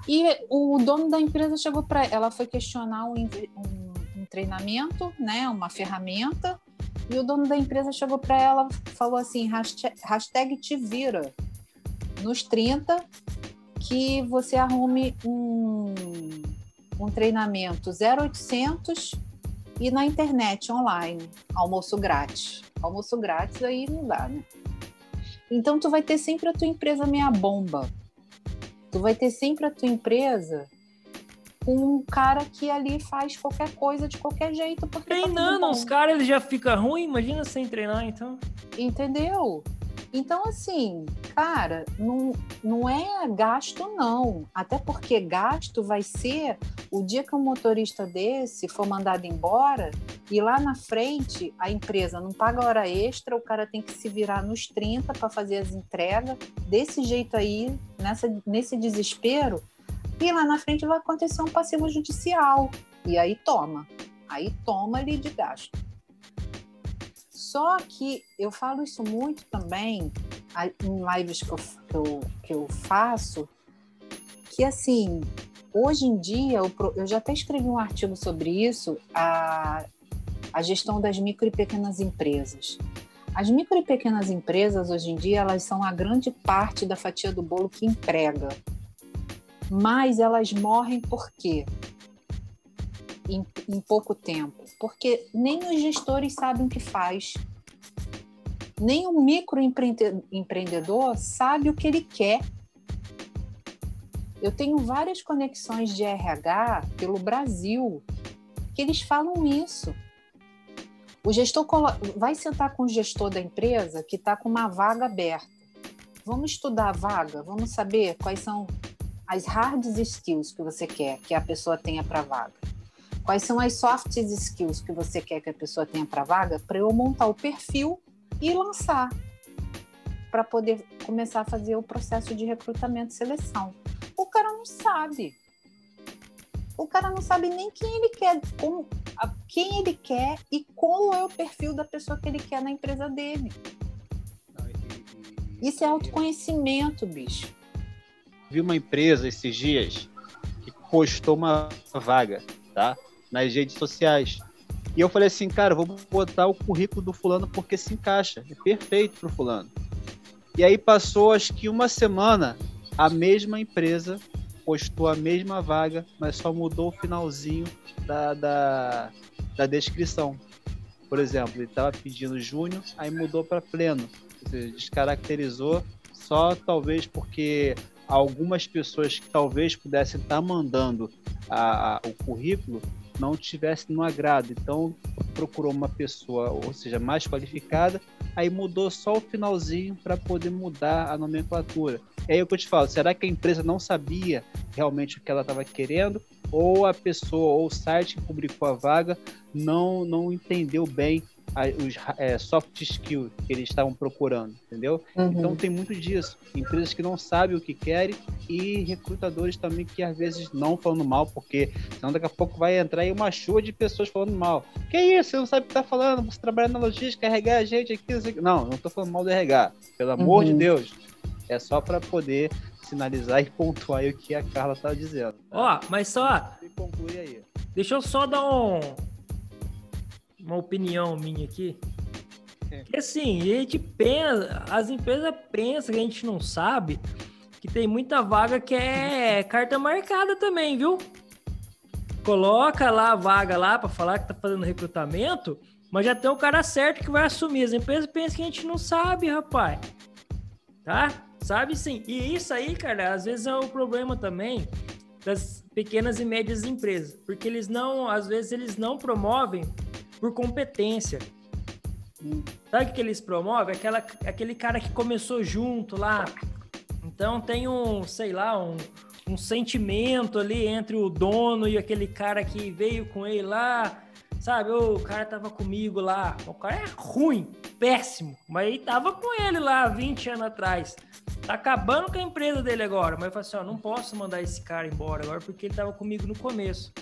e o dono da empresa chegou para ela, foi questionar um, um, um, treinamento, né, uma ferramenta, e o dono da empresa chegou para ela, falou assim, hashtag, te vira nos 30 que você arrume um, um treinamento 0800 e na internet online, almoço grátis. Almoço grátis aí não dá, né? Então tu vai ter sempre a tua empresa meia bomba Tu vai ter sempre a tua empresa com um cara que ali faz qualquer coisa de qualquer jeito. Porque tá Treinando tá os caras, ele já fica ruim, imagina sem treinar, então. Entendeu? Então, assim, cara, não, não é gasto, não. Até porque gasto vai ser o dia que um motorista desse for mandado embora e lá na frente a empresa não paga hora extra, o cara tem que se virar nos 30 para fazer as entregas. Desse jeito aí, nessa, nesse desespero, e lá na frente vai acontecer um passivo judicial. E aí toma. Aí toma ali de gasto. Só que eu falo isso muito também em lives que eu, que eu, que eu faço, que assim, hoje em dia, eu, eu já até escrevi um artigo sobre isso, a, a gestão das micro e pequenas empresas. As micro e pequenas empresas, hoje em dia, elas são a grande parte da fatia do bolo que emprega. Mas elas morrem por quê? Em, em pouco tempo. Porque nem os gestores sabem o que faz. Nem o microempreendedor sabe o que ele quer. Eu tenho várias conexões de RH pelo Brasil que eles falam isso. O gestor vai sentar com o gestor da empresa que está com uma vaga aberta. Vamos estudar a vaga, vamos saber quais são as hard skills que você quer que a pessoa tenha para a vaga. Quais são as soft skills que você quer que a pessoa tenha para a vaga, para eu montar o perfil e lançar, para poder começar a fazer o processo de recrutamento e seleção. O cara não sabe. O cara não sabe nem quem ele quer, como, quem ele quer e qual é o perfil da pessoa que ele quer na empresa dele. Isso é autoconhecimento, bicho. Vi uma empresa esses dias que postou uma vaga, tá? Nas redes sociais. E eu falei assim, cara, vou botar o currículo do fulano porque se encaixa. É perfeito pro fulano. E aí passou acho que uma semana, a mesma empresa postou a mesma vaga, mas só mudou o finalzinho da, da, da descrição. Por exemplo, ele estava pedindo júnior, aí mudou para pleno. Ou seja, descaracterizou só talvez porque algumas pessoas que talvez pudessem estar tá mandando a, a, o currículo não tivesse no agrado. Então procurou uma pessoa, ou seja, mais qualificada, aí mudou só o finalzinho para poder mudar a nomenclatura. É aí que eu te falo, será que a empresa não sabia realmente o que ela estava querendo? Ou a pessoa, ou o site que publicou a vaga não, não entendeu bem os é, soft skills que eles estavam procurando, entendeu? Uhum. Então tem muito disso. Empresas que não sabem o que querem e recrutadores também que às vezes não falando mal, porque senão daqui a pouco vai entrar aí uma chuva de pessoas falando mal. Que isso? Você não sabe o que tá falando? Você trabalha na logística, carregar a gente aqui. Não, não tô falando mal do RH. Pelo amor uhum. de Deus. É só para poder sinalizar e pontuar o que a Carla tá dizendo. Tá? Ó, mas só. conclui aí. Deixa eu só dar um uma opinião minha aqui. É. Que assim, a gente pensa, as empresas pensam que a gente não sabe que tem muita vaga que é carta marcada também, viu? Coloca lá a vaga lá para falar que tá fazendo recrutamento, mas já tem o cara certo que vai assumir. As empresas pensam que a gente não sabe, rapaz. Tá? Sabe sim. E isso aí, cara, às vezes é o problema também das pequenas e médias empresas, porque eles não, às vezes eles não promovem por competência. Sabe o que eles promovem? Aquela, aquele cara que começou junto lá. Então tem um, sei lá, um, um sentimento ali entre o dono e aquele cara que veio com ele lá. Sabe, o cara tava comigo lá. O cara é ruim, péssimo. Mas ele tava com ele lá 20 anos atrás. Tá acabando com a empresa dele agora. Mas eu falei assim: ó, não posso mandar esse cara embora agora porque ele tava comigo no começo.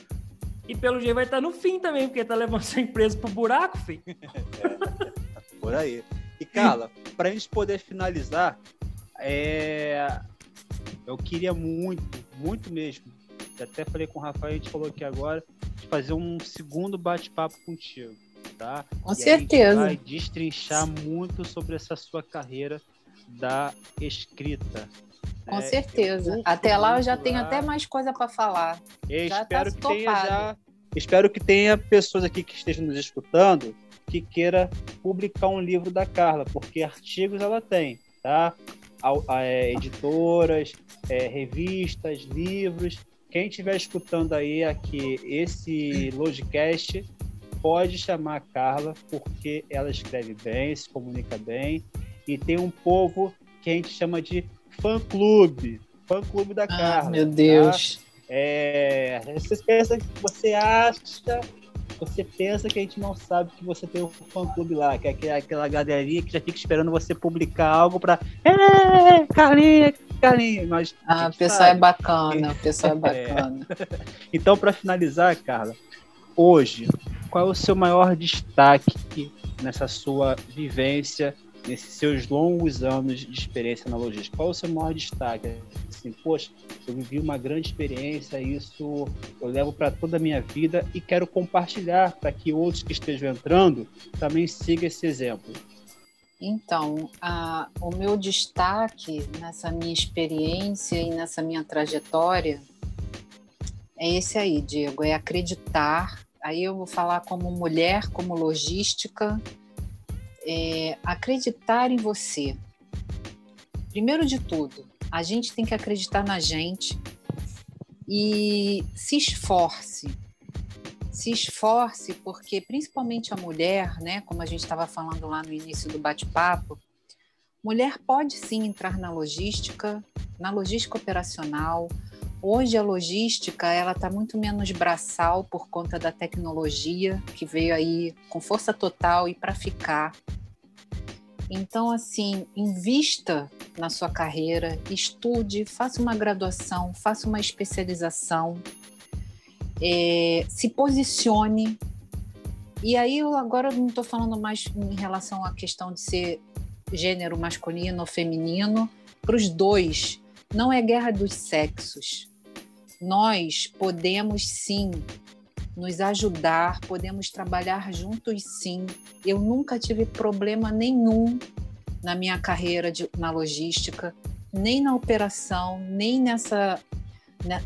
E pelo jeito vai estar no fim também, porque tá levando essa empresa pro buraco, filho. [laughs] é, por aí. E, Carla, pra gente poder finalizar, é... eu queria muito, muito mesmo, até falei com o Rafael, a gente falou aqui agora, de fazer um segundo bate-papo contigo, tá? Com e certeza. vai destrinchar muito sobre essa sua carreira da escrita, com é, certeza. Até lá eu já tenho lá. até mais coisa para falar. Eu já tá espero tá que tenha já, espero que tenha pessoas aqui que estejam nos escutando que queira publicar um livro da Carla, porque artigos ela tem, tá? A, a, é, editoras, é, revistas, livros. Quem estiver escutando aí aqui esse Logicast, pode chamar a Carla, porque ela escreve bem, se comunica bem, e tem um povo que a gente chama de fã-clube. Fã-clube da ah, Carla. meu Deus. Tá? É, você pensa que você acha, você pensa que a gente não sabe que você tem um fã-clube lá, que é aquela, galerinha que já fica esperando você publicar algo pra. É, Carlinha, Carlinhos, nós. Ah, o pessoal é bacana, o pessoal é [laughs] bacana. É. [laughs] Então, para finalizar, Carla, hoje, qual é o seu maior destaque nessa sua vivência, nesses seus longos anos de experiência na logística? Qual é o seu maior destaque? Assim, poxa, eu vivi uma grande experiência, isso eu levo para toda a minha vida e quero compartilhar para que outros que estejam entrando também sigam esse exemplo. Então, a, o meu destaque nessa minha experiência e nessa minha trajetória é esse aí, Diego, é acreditar. Aí eu vou falar como mulher, como logística, é acreditar em você. Primeiro de tudo, a gente tem que acreditar na gente e se esforce. Se esforce, porque principalmente a mulher, né, como a gente estava falando lá no início do bate-papo, mulher pode sim entrar na logística, na logística operacional. Hoje a logística ela está muito menos braçal por conta da tecnologia que veio aí com força total e para ficar. Então, assim, invista na sua carreira, estude, faça uma graduação, faça uma especialização, é, se posicione. E aí, eu agora não estou falando mais em relação à questão de ser gênero masculino ou feminino, para os dois. Não é guerra dos sexos. Nós podemos sim nos ajudar, podemos trabalhar juntos sim. Eu nunca tive problema nenhum na minha carreira de, na logística, nem na operação, nem nessa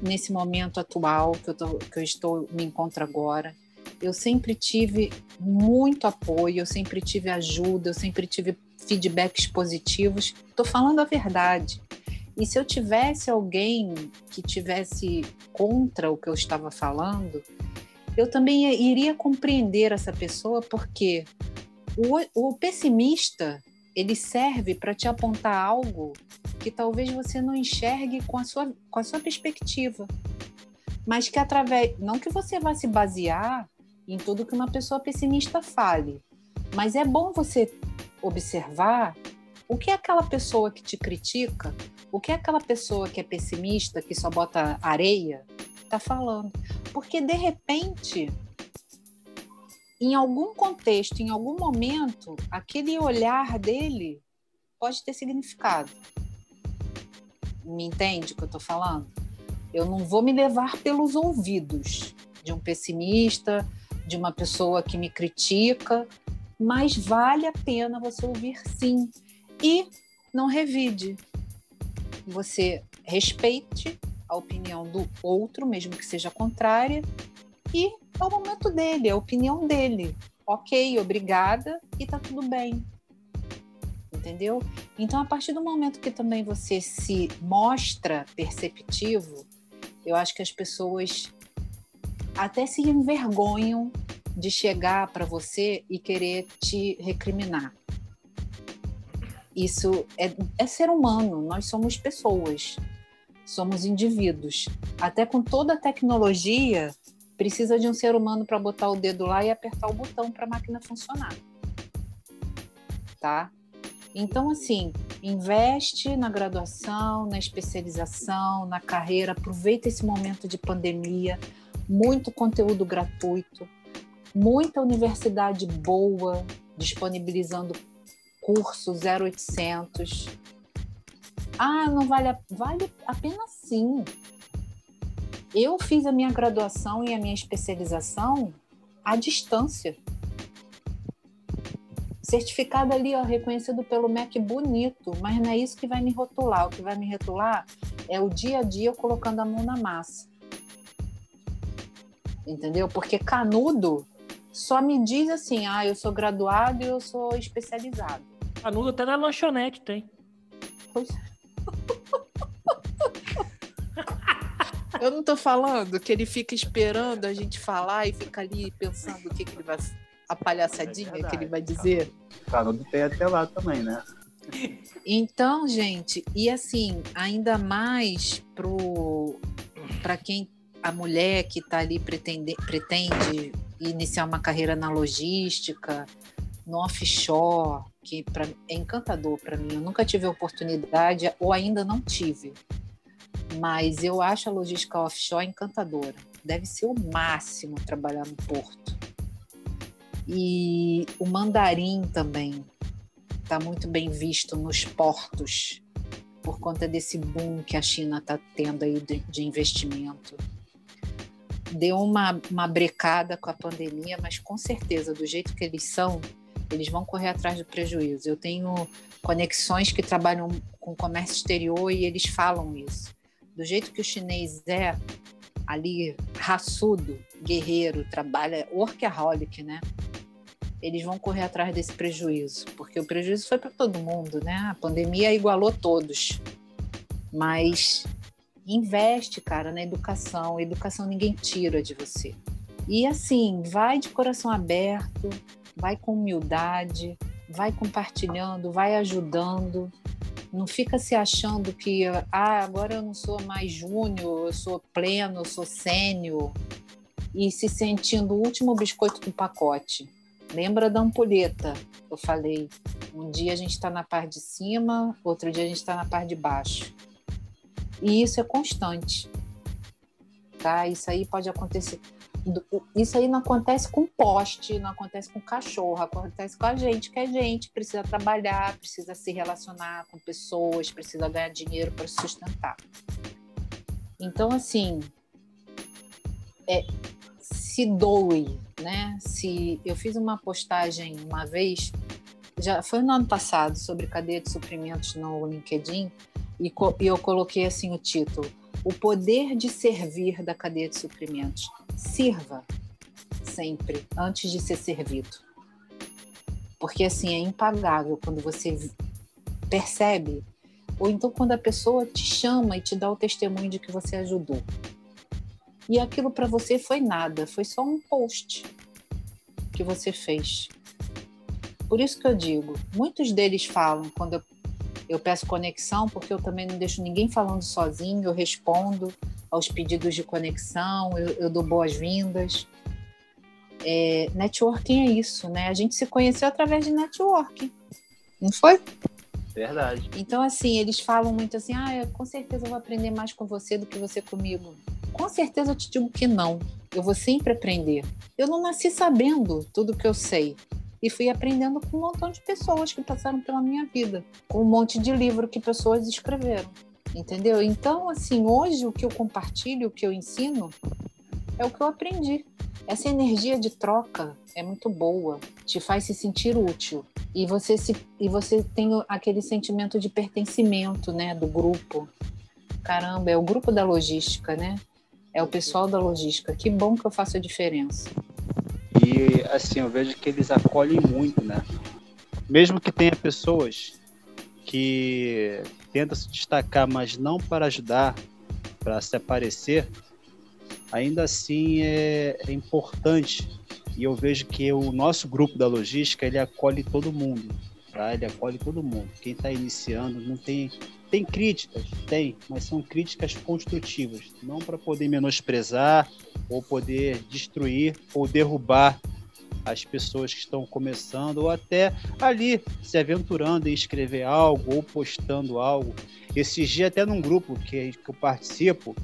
nesse momento atual que eu, tô, que eu estou me encontro agora. Eu sempre tive muito apoio, eu sempre tive ajuda, eu sempre tive feedbacks positivos. Estou falando a verdade. E se eu tivesse alguém que tivesse contra o que eu estava falando, eu também iria compreender essa pessoa, porque o, o pessimista ele serve para te apontar algo que talvez você não enxergue com a sua, com a sua perspectiva. Mas que através. Não que você vá se basear em tudo que uma pessoa pessimista fale, mas é bom você observar o que é aquela pessoa que te critica, o que aquela pessoa que é pessimista, que só bota areia, está falando. Porque, de repente, em algum contexto, em algum momento, aquele olhar dele pode ter significado. Me entende o que eu estou falando? Eu não vou me levar pelos ouvidos de um pessimista, de uma pessoa que me critica, mas vale a pena você ouvir sim. E não revide. Você respeite a opinião do outro, mesmo que seja contrária, e é o momento dele, é a opinião dele. Ok, obrigada e tá tudo bem. Entendeu? Então, a partir do momento que também você se mostra perceptivo, eu acho que as pessoas até se envergonham de chegar para você e querer te recriminar. Isso é, é ser humano, nós somos pessoas somos indivíduos. Até com toda a tecnologia, precisa de um ser humano para botar o dedo lá e apertar o botão para a máquina funcionar. Tá? Então, assim, investe na graduação, na especialização, na carreira, aproveita esse momento de pandemia, muito conteúdo gratuito, muita universidade boa disponibilizando curso 0800, ah, não vale a... vale a pena sim. Eu fiz a minha graduação e a minha especialização à distância. Certificado ali, ó, reconhecido pelo MEC bonito, mas não é isso que vai me rotular. O que vai me rotular é o dia a dia colocando a mão na massa. Entendeu? Porque canudo só me diz assim: ah, eu sou graduado e eu sou especializado. Canudo até na lanchonete tem. Pois é. Eu não tô falando que ele fica esperando a gente falar e fica ali pensando o que, que ele vai. a palhaçadinha é que ele vai dizer. Canudo tem até lá também, né? Então, gente, e assim, ainda mais pro para quem a mulher que está ali pretende, pretende iniciar uma carreira na logística, no offshore, que pra, é encantador para mim. Eu nunca tive oportunidade, ou ainda não tive, mas eu acho a logística offshore encantadora. Deve ser o máximo trabalhar no porto. E o mandarim também está muito bem visto nos portos por conta desse boom que a China está tendo aí de, de investimento deu uma, uma brecada com a pandemia, mas com certeza, do jeito que eles são, eles vão correr atrás do prejuízo. Eu tenho conexões que trabalham com comércio exterior e eles falam isso. Do jeito que o chinês é, ali, raçudo, guerreiro, trabalha, workaholic, né? Eles vão correr atrás desse prejuízo, porque o prejuízo foi para todo mundo, né? A pandemia igualou todos. Mas investe, cara, na educação. Educação ninguém tira de você. E assim, vai de coração aberto, vai com humildade, vai compartilhando, vai ajudando. Não fica se achando que, ah, agora eu não sou mais júnior, eu sou pleno, eu sou sênior, e se sentindo o último biscoito do pacote. Lembra da ampulheta? Eu falei, um dia a gente está na parte de cima, outro dia a gente está na parte de baixo. E isso é constante. Tá? Isso aí pode acontecer. Isso aí não acontece com poste, não acontece com cachorro, acontece com a gente, que a gente precisa trabalhar, precisa se relacionar com pessoas, precisa ganhar dinheiro para se sustentar. Então, assim, é, se doe, né? Se eu fiz uma postagem uma vez, já foi no ano passado, sobre cadeia de suprimentos no LinkedIn, e, e eu coloquei assim o título: O poder de servir da cadeia de suprimentos. Sirva sempre antes de ser servido. Porque assim é impagável quando você percebe, ou então quando a pessoa te chama e te dá o testemunho de que você ajudou. E aquilo para você foi nada, foi só um post que você fez. Por isso que eu digo, muitos deles falam quando eu eu peço conexão porque eu também não deixo ninguém falando sozinho, eu respondo aos pedidos de conexão, eu, eu dou boas-vindas. É, networking é isso, né? A gente se conheceu através de networking, não foi? Verdade. Então, assim, eles falam muito assim: ah, com certeza eu vou aprender mais com você do que você comigo. Com certeza eu te digo que não. Eu vou sempre aprender. Eu não nasci sabendo tudo que eu sei e fui aprendendo com um montão de pessoas que passaram pela minha vida, com um monte de livro que pessoas escreveram, entendeu? Então, assim, hoje o que eu compartilho, o que eu ensino, é o que eu aprendi. Essa energia de troca é muito boa, te faz se sentir útil e você se e você tem aquele sentimento de pertencimento, né, do grupo. Caramba, é o grupo da logística, né? É o pessoal da logística. Que bom que eu faço a diferença. E assim, eu vejo que eles acolhem muito, né? Mesmo que tenha pessoas que tentam se destacar, mas não para ajudar, para se aparecer, ainda assim é, é importante. E eu vejo que o nosso grupo da logística, ele acolhe todo mundo, tá? Ele acolhe todo mundo. Quem está iniciando não tem tem críticas, tem, mas são críticas construtivas, não para poder menosprezar ou poder destruir ou derrubar as pessoas que estão começando ou até ali se aventurando em escrever algo ou postando algo. Esses dias até num grupo que, que eu participo,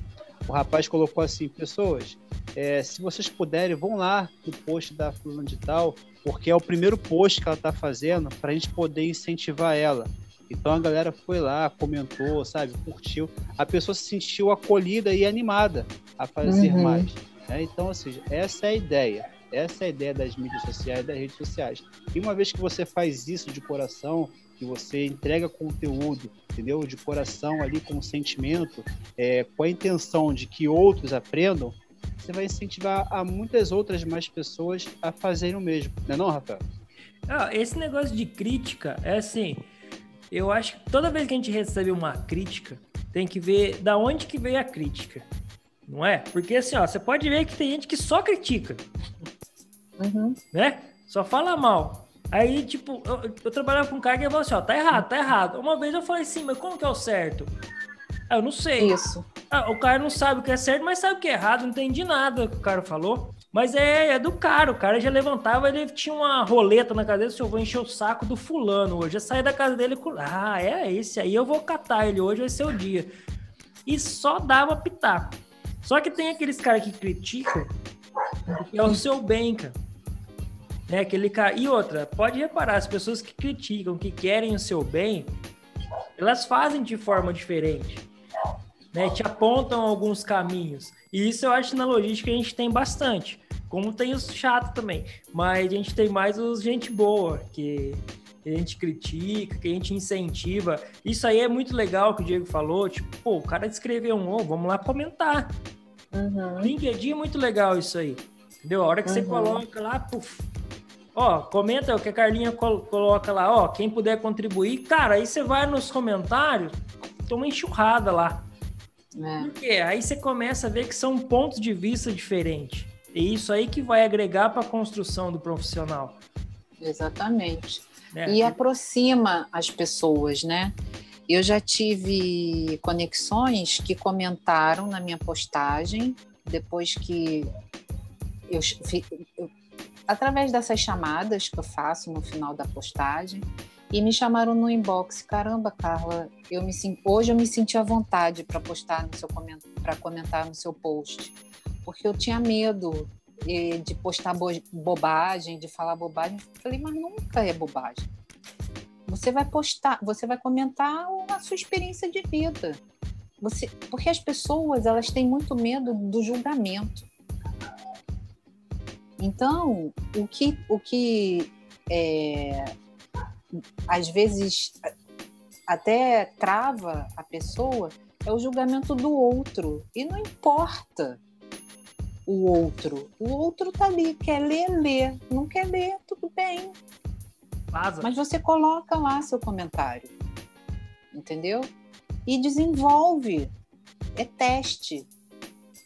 o rapaz colocou assim, pessoas, é, se vocês puderem, vão lá no post da fulana de tal, porque é o primeiro post que ela está fazendo para a gente poder incentivar ela. Então a galera foi lá, comentou, sabe, curtiu. A pessoa se sentiu acolhida e animada a fazer uhum. mais. Né? Então, ou seja, essa é a ideia. Essa é a ideia das mídias sociais, das redes sociais. E uma vez que você faz isso de coração, que você entrega conteúdo, entendeu? De coração ali, com sentimento, é, com a intenção de que outros aprendam, você vai incentivar a muitas outras mais pessoas a fazerem o mesmo. Não é não, Rafael? Ah, esse negócio de crítica é assim, eu acho que toda vez que a gente recebe uma crítica, tem que ver da onde que veio a crítica. Não é? Porque assim, ó, você pode ver que tem gente que só critica. Uhum. Né? Só fala mal. Aí, tipo, eu, eu trabalhava com um cara que falou assim, ó, tá errado, tá errado. Uma vez eu falei assim, mas como que é o certo? eu não sei. Isso. Ah, o cara não sabe o que é certo, mas sabe o que é errado. Não entendi nada que o cara falou. Mas é, é do cara, o cara já levantava, ele tinha uma roleta na dele, se eu vou encher o saco do fulano hoje. Eu saí da casa dele com. Ah, é esse aí, eu vou catar ele hoje, vai ser o dia. E só dava pitaco. Só que tem aqueles caras que criticam, que é o seu bem, cara. Né, aquele cara. E outra, pode reparar, as pessoas que criticam, que querem o seu bem, elas fazem de forma diferente. Né, te apontam alguns caminhos. E isso eu acho que na logística a gente tem bastante. Como tem os chatos também. Mas a gente tem mais os gente boa, que a gente critica, que a gente incentiva. Isso aí é muito legal que o Diego falou. Tipo, pô, o cara escreveu um, oh, vamos lá comentar. Uhum. LinkedIn é muito legal isso aí. Entendeu? A hora que uhum. você coloca lá, puf, Ó, comenta o que a Carlinha coloca lá, ó, quem puder contribuir. Cara, aí você vai nos comentários, toma enxurrada lá. É. Por quê? Aí você começa a ver que são pontos de vista diferentes. E isso aí que vai agregar para a construção do profissional. Exatamente. É. E aproxima as pessoas, né? Eu já tive conexões que comentaram na minha postagem, depois que eu, eu através dessas chamadas que eu faço no final da postagem, e me chamaram no inbox. Caramba, Carla, eu me hoje eu me senti à vontade para postar no seu para comentar no seu post, porque eu tinha medo de postar bo bobagem, de falar bobagem. Falei, mas nunca é bobagem. Você vai postar, você vai comentar a sua experiência de vida. Você, porque as pessoas elas têm muito medo do julgamento. Então, o que, o que é, às vezes até trava a pessoa é o julgamento do outro. E não importa o outro. O outro tá ali, quer ler, lê. Não quer ler, tudo bem. Vaza. Mas você coloca lá seu comentário. Entendeu? E desenvolve. É teste.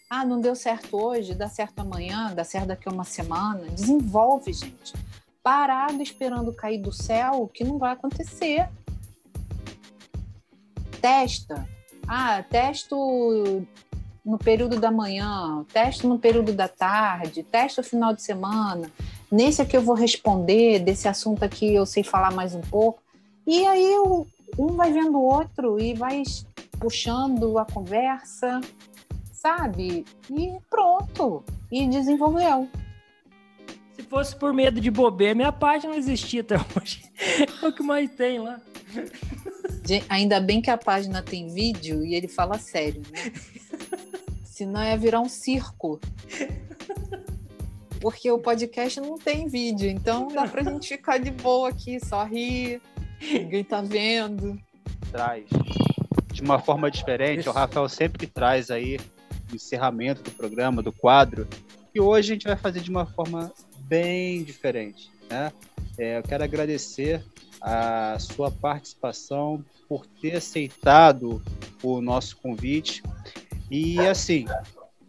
Ah, não deu certo hoje, dá certo amanhã, dá certo daqui a uma semana. Desenvolve, gente. Parado esperando cair do céu, que não vai acontecer. Testa. Ah, testo no período da manhã, testo no período da tarde, testo no final de semana. Nesse aqui eu vou responder, desse assunto aqui eu sei falar mais um pouco. E aí um vai vendo o outro e vai puxando a conversa, sabe? E pronto. E desenvolveu. Se fosse por medo de bobeira, minha página não existia até hoje. [laughs] É o que mais tem lá. Ainda bem que a página tem vídeo e ele fala sério, né? Senão ia virar um circo. Porque o podcast não tem vídeo, então dá pra gente ficar de boa aqui, só rir, ninguém tá vendo. Traz. De uma forma diferente, Isso. o Rafael sempre traz aí encerramento do programa, do quadro, e hoje a gente vai fazer de uma forma bem diferente. Né? É, eu quero agradecer a sua participação por ter aceitado o nosso convite. E assim,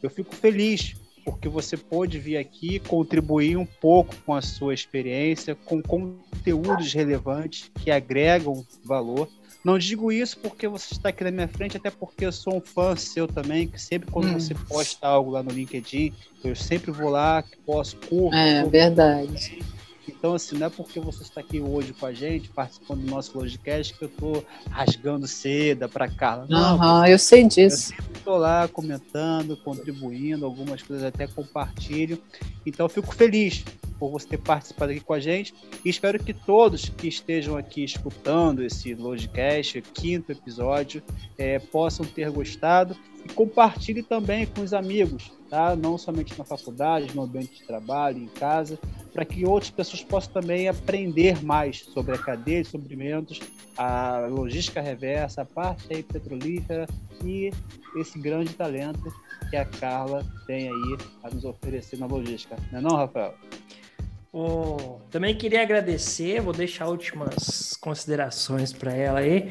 eu fico feliz porque você pôde vir aqui contribuir um pouco com a sua experiência, com conteúdos relevantes que agregam valor não digo isso porque você está aqui na minha frente, até porque eu sou um fã seu também, que sempre quando hum. você posta algo lá no LinkedIn, eu sempre vou lá, que posso, curto. É, verdade. Então, assim, não é porque você está aqui hoje com a gente, participando do nosso Logicast, que eu estou rasgando seda para Carla. Não, uhum, eu sei disso. Eu sempre estou lá comentando, contribuindo, algumas coisas até compartilho. Então, eu fico feliz por você ter participado aqui com a gente e espero que todos que estejam aqui escutando esse Logicast, quinto episódio, é, possam ter gostado compartilhe também com os amigos, tá? Não somente na faculdade, no ambiente de trabalho, em casa, para que outras pessoas possam também aprender mais sobre a cadeia de suprimentos, a logística reversa, a parte aí petrolífera e esse grande talento que a Carla tem aí a nos oferecer na logística. Não é não, Rafael? Oh, também queria agradecer, vou deixar últimas considerações para ela aí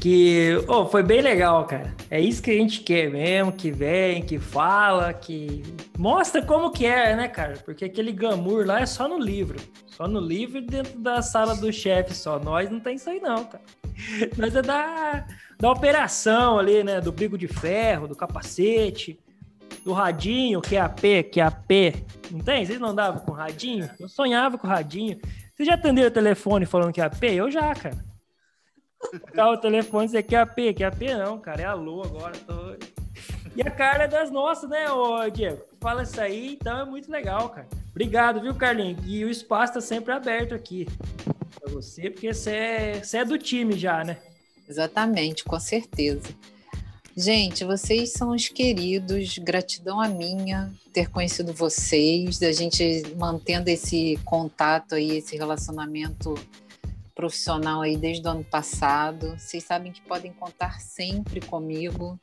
que oh, foi bem legal, cara. É isso que a gente quer mesmo, que vem, que fala, que mostra como que é, né, cara? Porque aquele glamour lá é só no livro. Só no livro dentro da sala do chefe só. Nós não tem isso aí não, cara. [laughs] Nós é da, da operação ali, né? Do bico de ferro, do capacete, do radinho, QAP, QAP. Não tem? Vocês não andavam com radinho? Eu sonhava com radinho. Vocês já atenderam o telefone falando QAP? Eu já, cara. Tá o telefone dizer QAP, QAP não, cara. É alô agora. Tô... E a cara é das nossas, né, ô Diego? Fala isso aí, então é muito legal, cara. Obrigado, viu, Carlinhos? E o espaço tá sempre aberto aqui pra você, porque você é, você é do time já, né? Exatamente, com certeza. Gente, vocês são os queridos, gratidão a minha ter conhecido vocês, da gente mantendo esse contato aí, esse relacionamento profissional aí desde o ano passado. Vocês sabem que podem contar sempre comigo.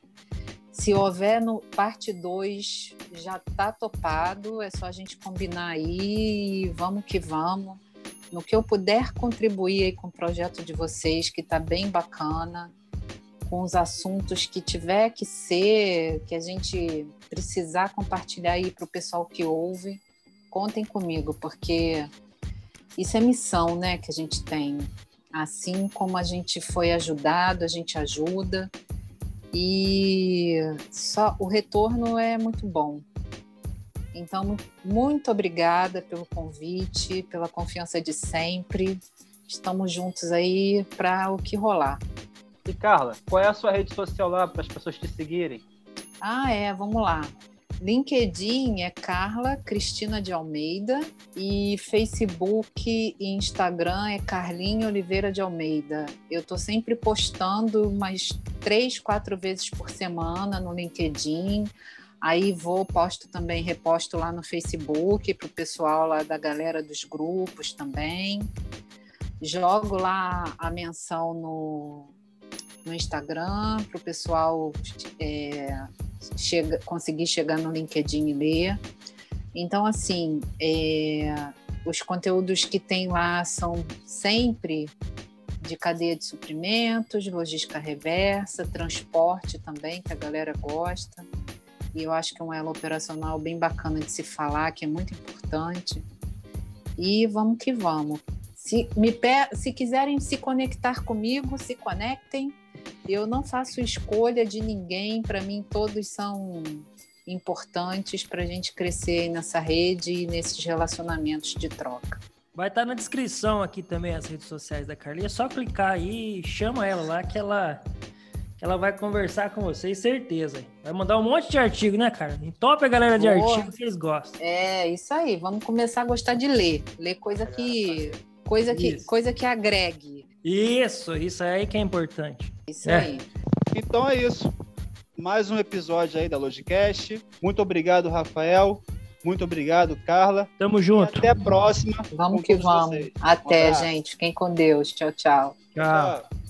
Se houver no parte 2, já tá topado, é só a gente combinar aí, vamos que vamos. No que eu puder contribuir aí com o projeto de vocês, que tá bem bacana, com os assuntos que tiver que ser, que a gente precisar compartilhar aí para o pessoal que ouve, contem comigo, porque isso é missão, né, que a gente tem. Assim como a gente foi ajudado, a gente ajuda e só o retorno é muito bom. Então, muito obrigada pelo convite, pela confiança de sempre. Estamos juntos aí para o que rolar. E Carla, qual é a sua rede social lá para as pessoas te seguirem? Ah, é, vamos lá. LinkedIn é Carla Cristina de Almeida e Facebook e Instagram é Carlinha Oliveira de Almeida. Eu estou sempre postando umas três, quatro vezes por semana no LinkedIn. Aí vou, posto também, reposto lá no Facebook para o pessoal lá da galera dos grupos também. Jogo lá a menção no, no Instagram para o pessoal é, chega, conseguir chegar no LinkedIn e ler. Então, assim, é, os conteúdos que tem lá são sempre de cadeia de suprimentos, logística reversa, transporte também, que a galera gosta. E eu acho que é um elo operacional bem bacana de se falar, que é muito importante. E vamos que vamos. Se, me, se quiserem se conectar comigo, se conectem. Eu não faço escolha de ninguém, para mim todos são importantes para a gente crescer nessa rede e nesses relacionamentos de troca. Vai estar tá na descrição aqui também as redes sociais da Carlinha. É só clicar aí, chama ela lá que ela, que ela vai conversar com vocês, certeza. Vai mandar um monte de artigo, né, cara? Top a galera de Boa. artigo que eles gostam. É, isso aí. Vamos começar a gostar de ler. Ler coisa que, coisa que, coisa que agregue. Isso, isso aí que é importante. Isso é. aí. Então é isso. Mais um episódio aí da Logicast. Muito obrigado, Rafael. Muito obrigado, Carla. Tamo junto. E até a próxima. Vamos que vamos. Vocês. Até, um gente. Fiquem com Deus. Tchau, tchau. Tchau. tchau.